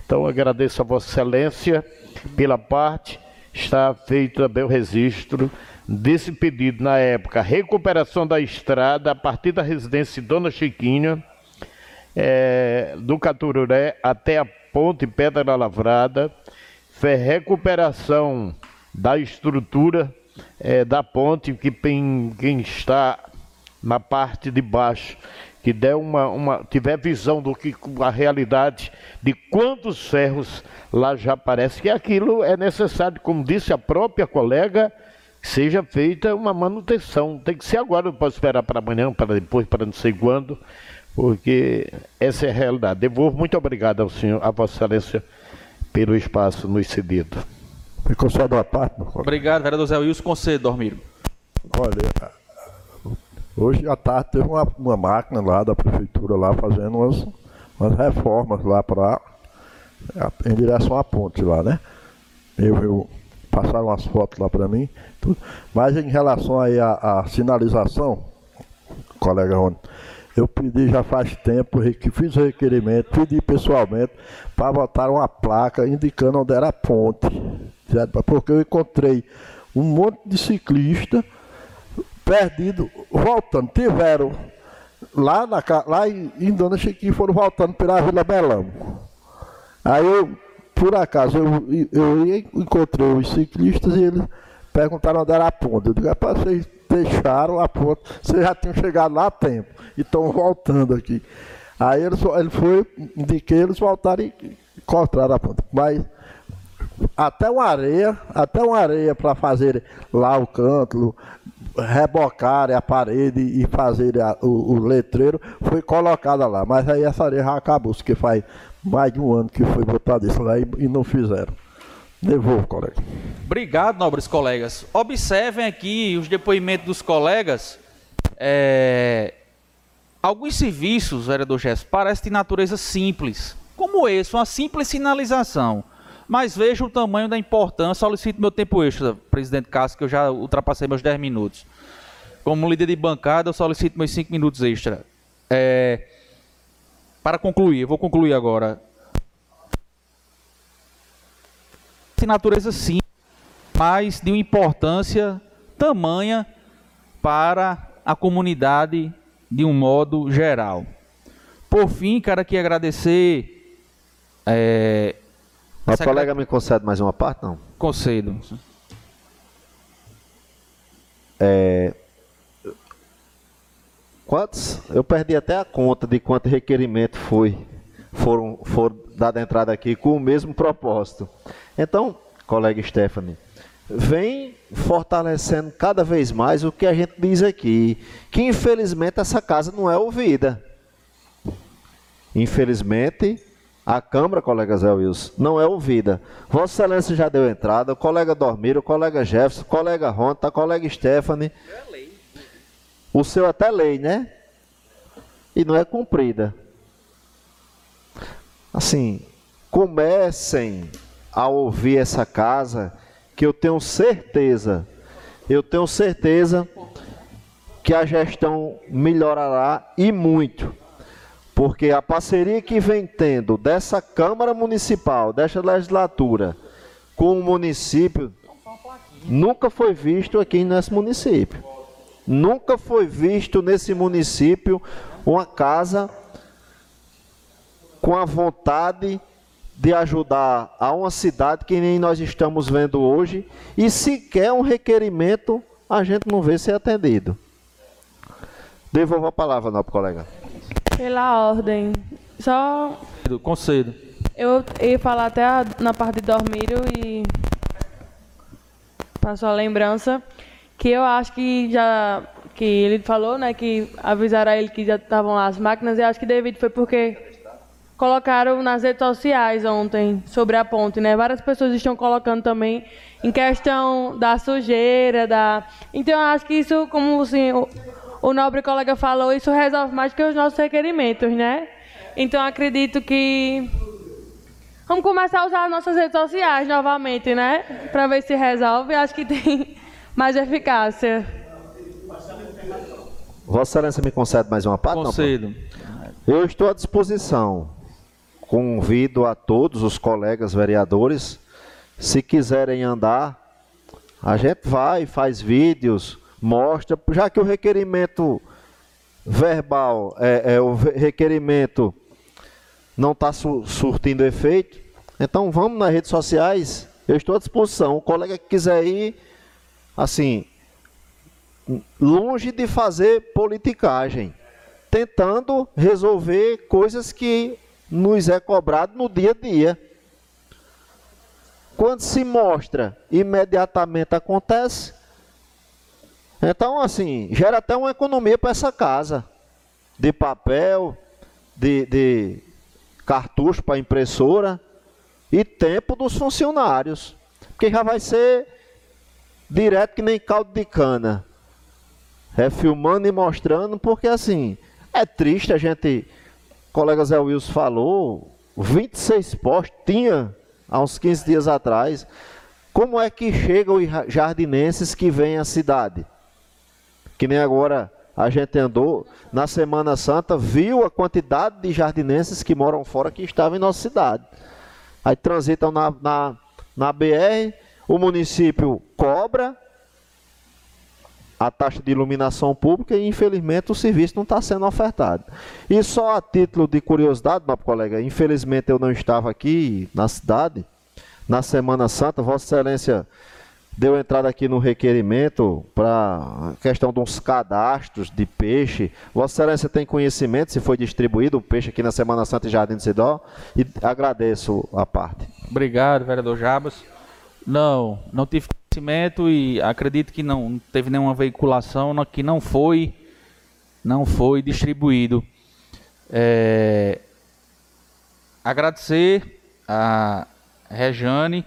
Então agradeço a Vossa Excelência pela parte, está feito também o registro desse pedido na época, recuperação da estrada a partir da residência Dona Chiquinha, é, do Catururé até a ponte Pedra Lavrada, fez recuperação da estrutura é, da ponte, que quem, quem está na parte de baixo, que der uma, uma, tiver visão do que a realidade de quantos ferros lá já aparece, que aquilo é necessário, como disse a própria colega, que seja feita uma manutenção. Tem que ser agora, não pode esperar para amanhã, para depois, para não sei quando porque essa é a realidade. Devolvo muito obrigado ao senhor, a Vossa Excelência, pelo espaço nos cedido. Ficou só da parte. Obrigado, vereador Zé Wilson. Concedo, Dormiro. Olha, hoje à tarde teve uma, uma máquina lá da prefeitura lá fazendo umas, umas reformas lá para em direção à ponte lá, né? Eu, eu passaram umas fotos lá para mim, tudo. mas em relação aí à, à sinalização, colega Rony, eu pedi já faz tempo, fiz o requerimento, pedi pessoalmente para botar uma placa indicando onde era a ponte. Porque eu encontrei um monte de ciclista perdido, voltando. Tiveram lá, na, lá em, em Dona Chiquinha, foram voltando pela Vila Belão. Aí eu, por acaso, eu, eu encontrei os ciclistas e eles perguntaram onde era a ponte. Eu digo, para vocês deixaram a ponte, vocês já tinham chegado lá a tempo e estão voltando aqui. Aí ele, ele foi, indiquei eles voltaram e encontraram a ponte. Mas até uma areia, até uma areia para fazer lá o canto, rebocar a parede e fazer a, o, o, letreiro, foi colocada lá. Mas aí essa areia já acabou, porque faz mais de um ano que foi botado isso lá e, e não fizeram. Devolvo, colega. Obrigado, nobres colegas. Observem aqui os depoimentos dos colegas. É... Alguns serviços, vereador Gesso, parecem de natureza simples, como esse, uma simples sinalização. Mas veja o tamanho da importância. Solicito meu tempo extra, presidente Cássio, que eu já ultrapassei meus 10 minutos. Como líder de bancada, eu solicito meus 5 minutos extra. É... Para concluir, vou concluir agora. de natureza sim, mas de uma importância tamanha para a comunidade de um modo geral. Por fim, quero aqui agradecer. É, a secret... colega me concede mais uma parte, não? Concedo. É, quantos? Eu perdi até a conta de quanto requerimento foi foram, foram dada entrada aqui com o mesmo propósito. Então, colega Stephanie, vem fortalecendo cada vez mais o que a gente diz aqui, que infelizmente essa casa não é ouvida. Infelizmente, a Câmara, colega Zé Wilson, não é ouvida. Vossa Excelência já deu entrada, o colega Dormiro, o colega Jefferson, o colega Ronta, a colega Stephanie. O seu até lei, né? E não é cumprida. Assim, comecem a ouvir essa casa, que eu tenho certeza eu tenho certeza que a gestão melhorará e muito. Porque a parceria que vem tendo dessa Câmara Municipal, dessa legislatura, com o município, nunca foi visto aqui nesse município. Nunca foi visto nesse município uma casa com a vontade de ajudar a uma cidade que nem nós estamos vendo hoje e sequer um requerimento a gente não vê ser atendido. Devolvo a palavra, nobre colega. Pela ordem. Só. Concedo. Eu ia falar até a, na parte de Dormírio e. Passou a lembrança. Que eu acho que já. Que ele falou, né? Que avisaram a ele que já estavam lá as máquinas. E acho que devido foi porque colocaram nas redes sociais ontem sobre a ponte, né? Várias pessoas estão colocando também em questão da sujeira, da. Então eu acho que isso, como assim, o, nobre colega falou, isso resolve mais que os nossos requerimentos, né? Então acredito que vamos começar a usar as nossas redes sociais novamente, né? Para ver se resolve. Acho que tem mais eficácia. Vossa Excelência me concede mais uma parte? Concedo. Eu estou à disposição. Convido a todos os colegas vereadores, se quiserem andar, a gente vai, faz vídeos, mostra, já que o requerimento verbal, é, é o requerimento não está su surtindo efeito, então vamos nas redes sociais, eu estou à disposição. O colega que quiser ir, assim, longe de fazer politicagem, tentando resolver coisas que nos é cobrado no dia a dia. Quando se mostra, imediatamente acontece. Então, assim, gera até uma economia para essa casa. De papel, de, de cartucho para impressora e tempo dos funcionários. Porque já vai ser direto que nem caldo de cana. É filmando e mostrando, porque assim, é triste a gente, o colega Zé Wilson falou, 26 postos tinha há uns 15 dias atrás. Como é que chegam os jardinenses que vêm à cidade? Que nem agora a gente andou na Semana Santa, viu a quantidade de jardinenses que moram fora que estavam em nossa cidade. Aí transitam na, na, na BR, o município cobra a taxa de iluminação pública e infelizmente o serviço não está sendo ofertado. E só a título de curiosidade, meu colega, infelizmente eu não estava aqui na cidade, na Semana Santa, Vossa Excelência deu entrada aqui no requerimento para questão de uns cadastros de peixe. Vossa Excelência tem conhecimento se foi distribuído o peixe aqui na Semana Santa em Jardim do Cidó? E agradeço a parte. Obrigado, vereador Jabas. Não, não tive conhecimento e acredito que não teve nenhuma veiculação que não foi, não foi distribuído. É, agradecer a Rejane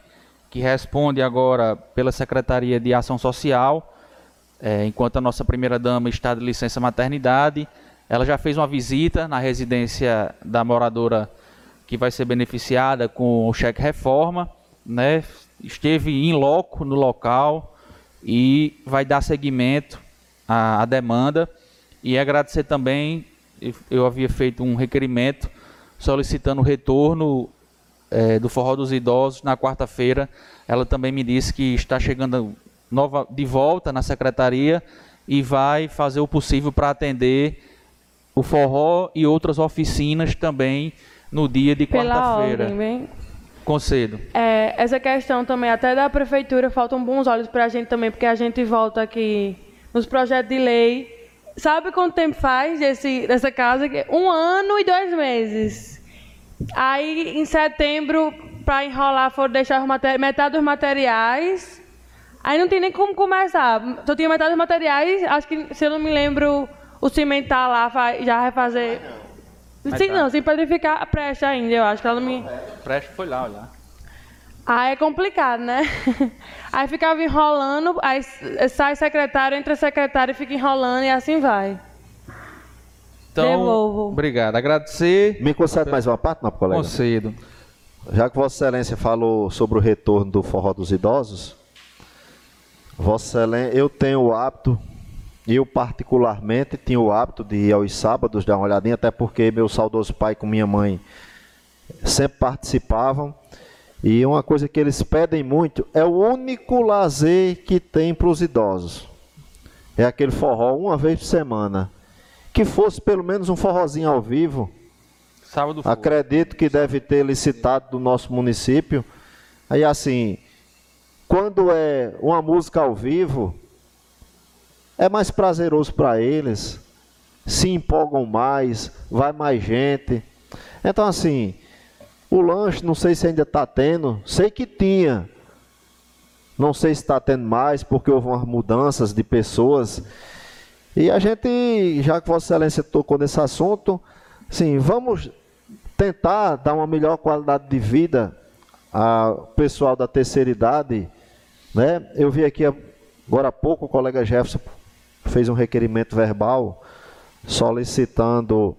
que responde agora pela Secretaria de Ação Social, é, enquanto a nossa primeira-dama está de licença maternidade. Ela já fez uma visita na residência da moradora que vai ser beneficiada com o cheque reforma, né? esteve em loco no local e vai dar seguimento à, à demanda. E agradecer também, eu havia feito um requerimento solicitando o retorno é, do Forró dos Idosos na quarta-feira. Ela também me disse que está chegando nova, de volta na secretaria e vai fazer o possível para atender o forró e outras oficinas também no dia de quarta-feira. Concedo. É, essa questão também, até da prefeitura, faltam bons olhos para a gente também, porque a gente volta aqui nos projetos de lei. Sabe quanto tempo faz esse, dessa casa? Um ano e dois meses. Aí, em setembro, para enrolar, foram deixar metade dos materiais. Aí não tem nem como começar. Só tinha metade dos materiais. Acho que, se eu não me lembro, o cimentar lá já vai fazer. Sim, tá. não, sem ficar preste ainda, eu acho que ela não me. Preste foi lá olhar. Aí é complicado, né? Aí ficava enrolando, aí sai secretário, entra secretário e fica enrolando e assim vai. Então, Devolvo. obrigado. Agradecer. Me concede mais uma parte, não, colega? Concedo. Já que Vossa Excelência falou sobre o retorno do forró dos idosos, Vossa Excelência, eu tenho o hábito, eu particularmente tinha o hábito de ir aos sábados dar uma olhadinha, até porque meu saudoso pai com minha mãe sempre participavam. E uma coisa que eles pedem muito é o único lazer que tem para os idosos. É aquele forró uma vez por semana. Que fosse pelo menos um forrozinho ao vivo. Sábado Acredito que deve ter licitado do nosso município. Aí assim, quando é uma música ao vivo, é mais prazeroso para eles, se empolgam mais, vai mais gente. Então assim, o lanche, não sei se ainda está tendo, sei que tinha. Não sei se está tendo mais, porque houve umas mudanças de pessoas. E a gente, já que Vossa Excelência tocou nesse assunto, sim, vamos tentar dar uma melhor qualidade de vida ao pessoal da terceira idade. Né? Eu vi aqui agora há pouco o colega Jefferson fez um requerimento verbal solicitando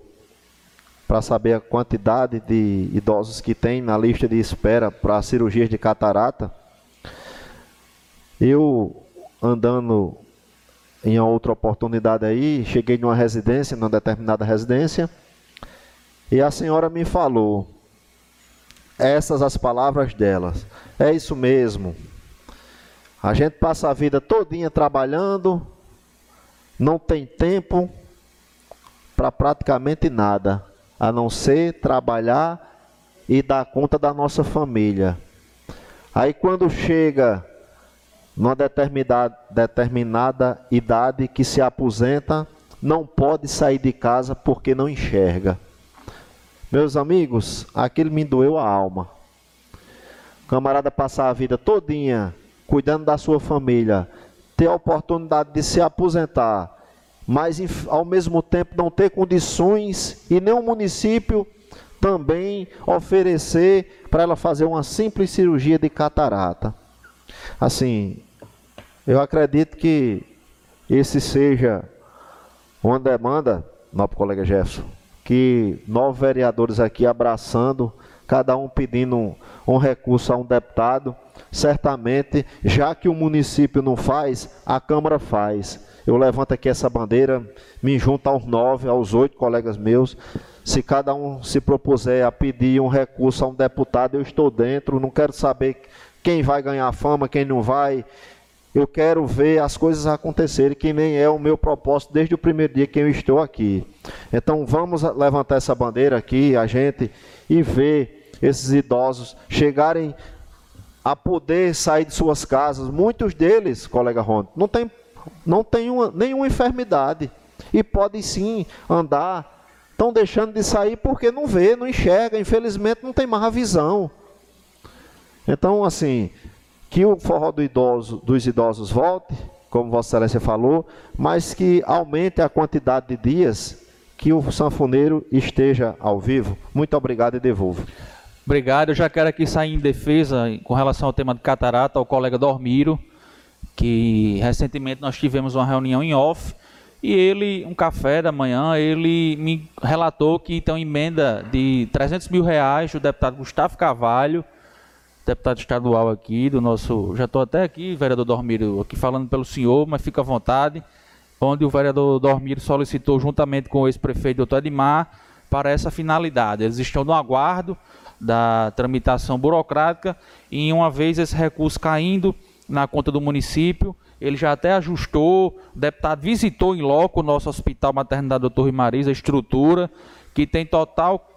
para saber a quantidade de idosos que tem na lista de espera para cirurgias de catarata. Eu, andando em outra oportunidade aí, cheguei numa residência, numa determinada residência, e a senhora me falou, essas as palavras delas, é isso mesmo, a gente passa a vida todinha trabalhando, não tem tempo para praticamente nada a não ser trabalhar e dar conta da nossa família. Aí quando chega numa determinada, determinada idade que se aposenta, não pode sair de casa porque não enxerga. Meus amigos, aquilo me doeu a alma. O camarada passar a vida todinha cuidando da sua família, ter a oportunidade de se aposentar mas ao mesmo tempo não ter condições e o município também oferecer para ela fazer uma simples cirurgia de catarata. Assim, eu acredito que esse seja uma demanda, nosso colega Jefferson, que nove vereadores aqui abraçando, cada um pedindo um, um recurso a um deputado, certamente, já que o município não faz, a Câmara faz eu levanto aqui essa bandeira, me junto aos nove, aos oito colegas meus. Se cada um se propuser a pedir um recurso a um deputado, eu estou dentro. Não quero saber quem vai ganhar fama, quem não vai. Eu quero ver as coisas acontecerem, que nem é o meu propósito desde o primeiro dia que eu estou aqui. Então vamos levantar essa bandeira aqui, a gente, e ver esses idosos chegarem a poder sair de suas casas. Muitos deles, colega Ron, não tem não têm uma, nenhuma enfermidade e podem sim andar. Estão deixando de sair porque não vê, não enxerga, infelizmente não tem mais a visão. Então, assim, que o forró do idoso, dos idosos volte, como Vossa Excelência falou, mas que aumente a quantidade de dias que o sanfoneiro esteja ao vivo. Muito obrigado e devolvo. Obrigado. Eu já quero aqui sair em defesa com relação ao tema de catarata ao colega Dormiro que recentemente nós tivemos uma reunião em off e ele, um café da manhã, ele me relatou que tem uma emenda de 300 mil reais do deputado Gustavo Carvalho, deputado estadual aqui, do nosso, já estou até aqui, vereador Dormiro, aqui falando pelo senhor, mas fica à vontade, onde o vereador Dormiro solicitou juntamente com o ex-prefeito doutor Edmar para essa finalidade. Eles estão no aguardo da tramitação burocrática e uma vez esse recurso caindo, na conta do município, ele já até ajustou, o deputado visitou em loco o nosso hospital maternidade doutor Marisa, a estrutura, que tem total,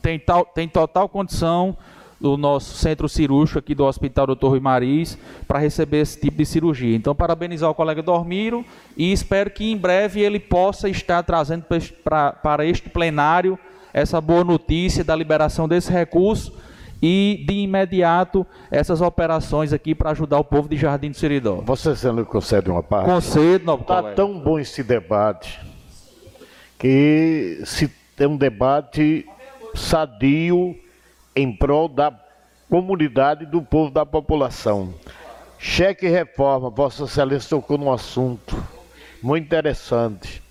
tem, tal, tem total condição do nosso centro cirúrgico aqui do Hospital Dr. Rui Mariz para receber esse tipo de cirurgia. Então, parabenizar o colega Dormiro e espero que em breve ele possa estar trazendo para, para este plenário essa boa notícia da liberação desse recurso e de imediato essas operações aqui para ajudar o povo de Jardim do Seridó. Você sendo concede uma parte? Concedo, novo Está tão bom esse debate que se tem um debate sadio em prol da comunidade do povo da população. Cheque reforma, Vossa Excelência tocou num assunto muito interessante.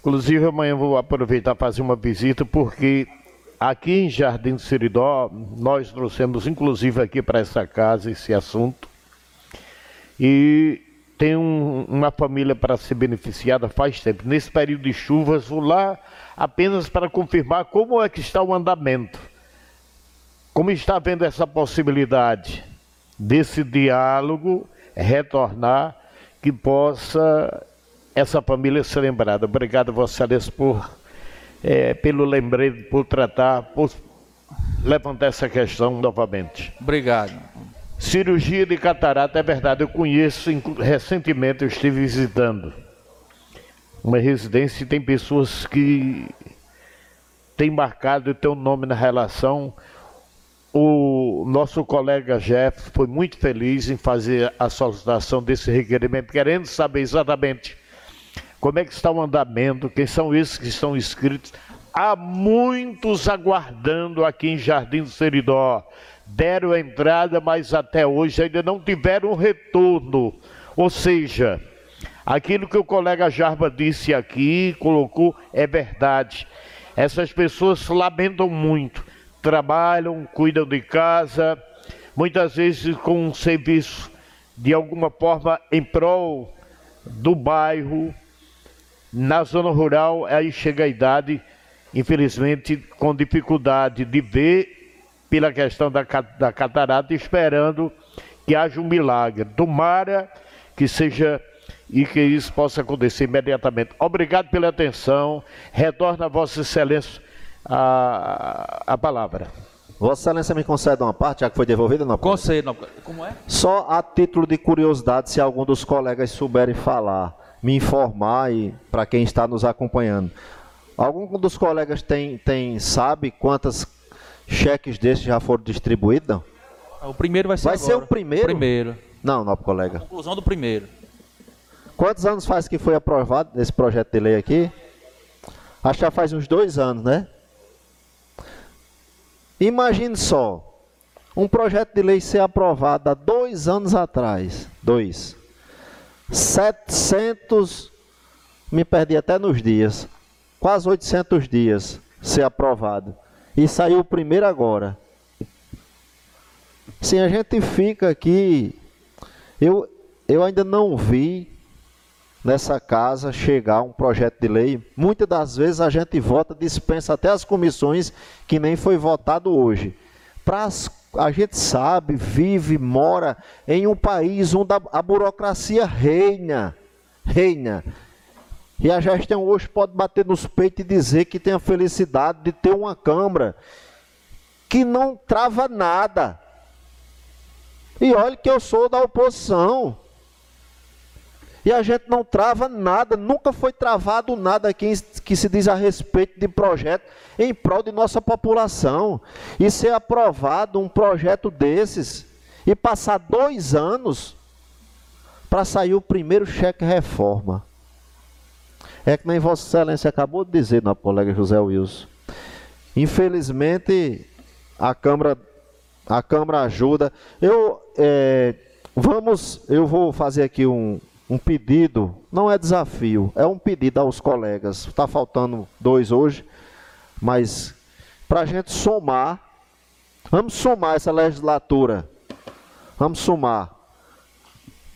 Inclusive amanhã vou aproveitar para fazer uma visita porque Aqui em Jardim do Seridó, nós trouxemos inclusive aqui para essa casa esse assunto. E tem um, uma família para ser beneficiada faz tempo. Nesse período de chuvas, vou lá apenas para confirmar como é que está o andamento. Como está vendo essa possibilidade desse diálogo retornar, que possa essa família ser lembrada. Obrigado, Vossa Excelência, por, é, pelo lembrete, por tratar, por levantar essa questão novamente. Obrigado. Cirurgia de catarata, é verdade, eu conheço, recentemente eu estive visitando uma residência e tem pessoas que têm marcado o teu nome na relação. O nosso colega Jeff foi muito feliz em fazer a solicitação desse requerimento, querendo saber exatamente como é que está o andamento, quem são esses que estão inscritos. Há muitos aguardando aqui em Jardim do Seridó deram a entrada, mas até hoje ainda não tiveram retorno. Ou seja, aquilo que o colega Jarba disse aqui, colocou, é verdade. Essas pessoas lamentam muito, trabalham, cuidam de casa, muitas vezes com um serviço de alguma forma em prol do bairro. Na zona rural, aí chega a idade, infelizmente, com dificuldade de ver pela questão da, da catarata, esperando que haja um milagre. Tomara que seja e que isso possa acontecer imediatamente. Obrigado pela atenção. Retorna a Vossa Excelência a, a palavra. Vossa Excelência me concede uma parte, já que foi devolvida? Não? Concedo. Como é? Só a título de curiosidade, se algum dos colegas souberem falar, me informar e para quem está nos acompanhando. Algum dos colegas tem, tem sabe quantas cheques desses já foram distribuídos, não? O primeiro vai ser Vai agora. ser o primeiro? Primeiro. Não, não, colega. Conclusão do primeiro. Quantos anos faz que foi aprovado esse projeto de lei aqui? Acho que já faz uns dois anos, né? Imagine só, um projeto de lei ser aprovado há dois anos atrás. Dois. 700, me perdi até nos dias, quase 800 dias ser aprovado. E saiu o primeiro agora. Sim, a gente fica aqui. Eu, eu ainda não vi nessa casa chegar um projeto de lei. Muitas das vezes a gente vota, dispensa até as comissões que nem foi votado hoje. Pra, a gente sabe, vive, mora em um país onde a burocracia reina. Reina. E a gestão hoje pode bater nos peitos e dizer que tem a felicidade de ter uma Câmara que não trava nada. E olha que eu sou da oposição. E a gente não trava nada, nunca foi travado nada aqui que se diz a respeito de projeto em prol de nossa população. E ser aprovado um projeto desses e passar dois anos para sair o primeiro cheque reforma. É que nem Vossa Excelência acabou de dizer, nosso colega José Wilson. Infelizmente, a Câmara, a Câmara ajuda. Eu, é, vamos, eu vou fazer aqui um, um pedido, não é desafio, é um pedido aos colegas. Está faltando dois hoje, mas para a gente somar, vamos somar essa legislatura. Vamos somar.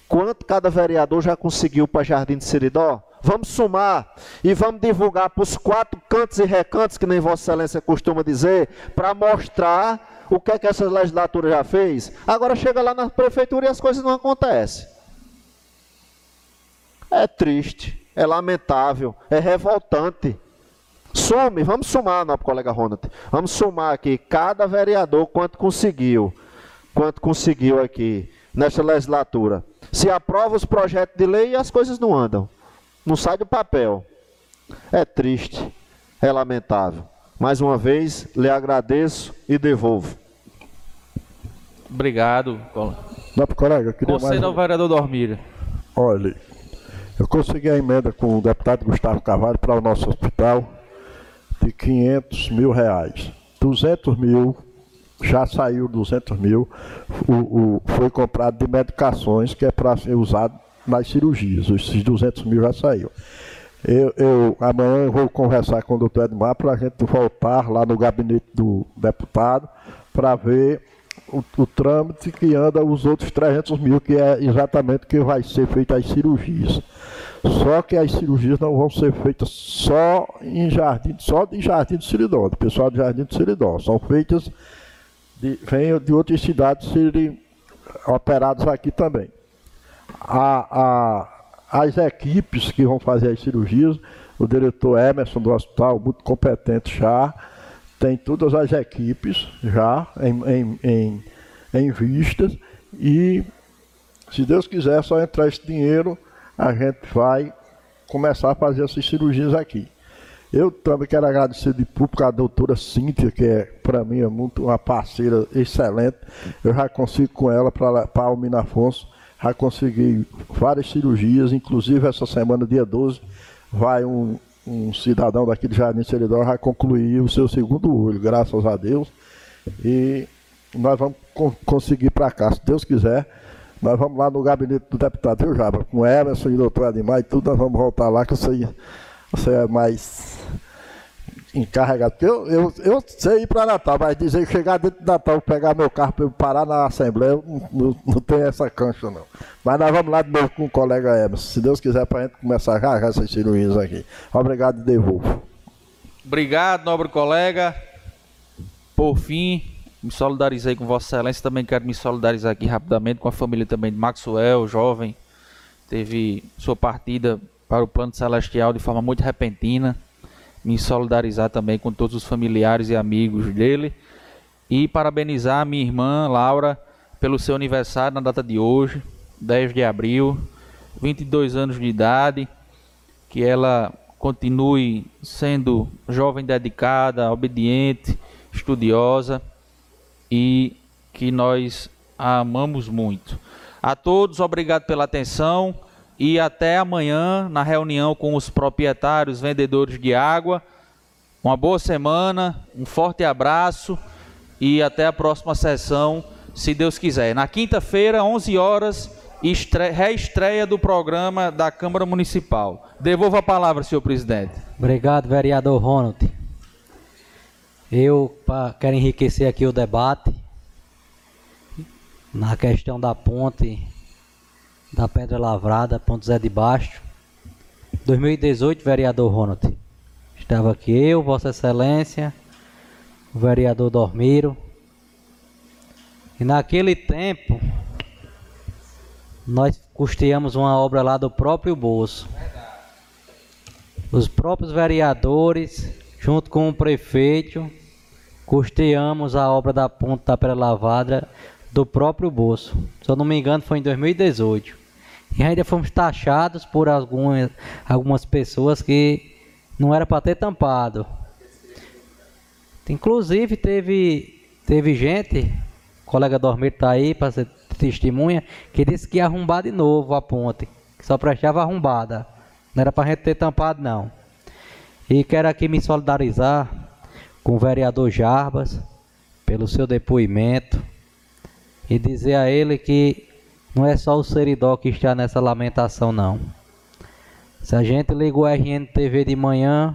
Quanto cada vereador já conseguiu para Jardim de Seridó? Vamos somar e vamos divulgar para os quatro cantos e recantos, que nem Vossa Excelência costuma dizer, para mostrar o que é que essa legislatura já fez. Agora chega lá na prefeitura e as coisas não acontecem. É triste, é lamentável, é revoltante. Some, vamos somar, nosso colega Ronald. Vamos somar aqui cada vereador quanto conseguiu. Quanto conseguiu aqui nesta legislatura. Se aprova os projetos de lei, as coisas não andam não sai do papel. É triste, é lamentável. Mais uma vez, lhe agradeço e devolvo. Obrigado. Não, colega, eu queria Conselho mais... ao vereador Dormir. Olha, eu consegui a emenda com o deputado Gustavo Carvalho para o nosso hospital de 500 mil reais. 200 mil, já saiu 200 mil, o, o, foi comprado de medicações que é para ser usado nas cirurgias. Esses 200 mil já saiu. Eu, eu, amanhã eu vou conversar com o doutor Edmar para a gente voltar lá no gabinete do deputado para ver o, o, trâmite que anda os outros 300 mil, que é exatamente o que vai ser feito as cirurgias. Só que as cirurgias não vão ser feitas só em jardim, só de Jardim do Siridó, do pessoal de Jardim do Siridó. São feitas, de, vêm de outras cidades serem operados aqui também. A, a, as equipes que vão fazer as cirurgias, o diretor Emerson do hospital, muito competente já, tem todas as equipes já em, em, em, em vistas e, se Deus quiser, só entrar esse dinheiro, a gente vai começar a fazer essas cirurgias aqui. Eu também quero agradecer de público a doutora Cíntia, que é, para mim, é muito uma parceira excelente. Eu já consigo com ela para Almina Afonso, já consegui várias cirurgias, inclusive essa semana, dia 12, vai um, um cidadão daqui de Jardim Seridó já concluiu o seu segundo olho, graças a Deus. E nós vamos conseguir para cá, se Deus quiser. Nós vamos lá no gabinete do deputado Rio Jaba, com Emerson e doutor Ademar e tudo, nós vamos voltar lá, que você, você é mais encarregado. Porque eu, eu, eu sei ir para Natal, mas dizer que chegar dentro de Natal, pegar meu carro para parar na Assembleia, não, não, não, tem essa cancha, não. Mas nós vamos lá de novo com o colega Emerson, se Deus quiser, para a gente começar já, já essas cirurgias aqui. Obrigado e devolvo. Obrigado, nobre colega. Por fim, me solidarizei com Vossa Excelência. Também quero me solidarizar aqui rapidamente com a família também de Maxwell, jovem. Teve sua partida para o plano celestial de forma muito repentina me solidarizar também com todos os familiares e amigos dele. E parabenizar a minha irmã Laura pelo seu aniversário na data de hoje, 10 de abril, 22 anos de idade, que ela continue sendo jovem dedicada, obediente, estudiosa. E que nós a amamos muito. A todos, obrigado pela atenção e até amanhã na reunião com os proprietários, vendedores de água. Uma boa semana, um forte abraço e até a próxima sessão, se Deus quiser. Na quinta-feira, 11 horas, reestreia do programa da Câmara Municipal. Devolvo a palavra, senhor presidente. Obrigado, vereador Ronald. Eu quero enriquecer aqui o debate na questão da ponte da Pedra Lavrada, Ponto Zé de Baixo. 2018, vereador Ronald. Estava aqui eu, Vossa Excelência, o vereador Dormiro. E naquele tempo, nós custeamos uma obra lá do próprio bolso. Os próprios vereadores, junto com o prefeito, custeamos a obra da Ponta da Pedra Lavada do próprio bolso. Se eu não me engano, foi em 2018. E ainda fomos taxados por algumas, algumas pessoas que não era para ter tampado. Inclusive teve, teve gente, o colega Dormir está aí para ser testemunha, que disse que ia arrombar de novo a ponte, que só prestava arrombada. Não era para a gente ter tampado não. E quero aqui me solidarizar com o vereador Jarbas pelo seu depoimento e dizer a ele que não é só o Seridó que está nessa lamentação, não. Se a gente liga o RNTV de manhã,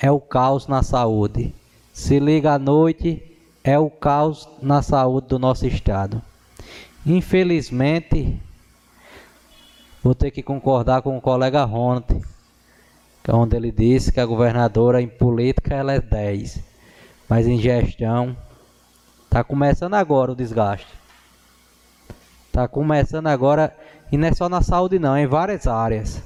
é o caos na saúde. Se liga à noite, é o caos na saúde do nosso estado. Infelizmente, vou ter que concordar com o colega que é onde ele disse que a governadora em política ela é 10, mas em gestão está começando agora o desgaste. Está começando agora, e não é só na saúde não, é em várias áreas.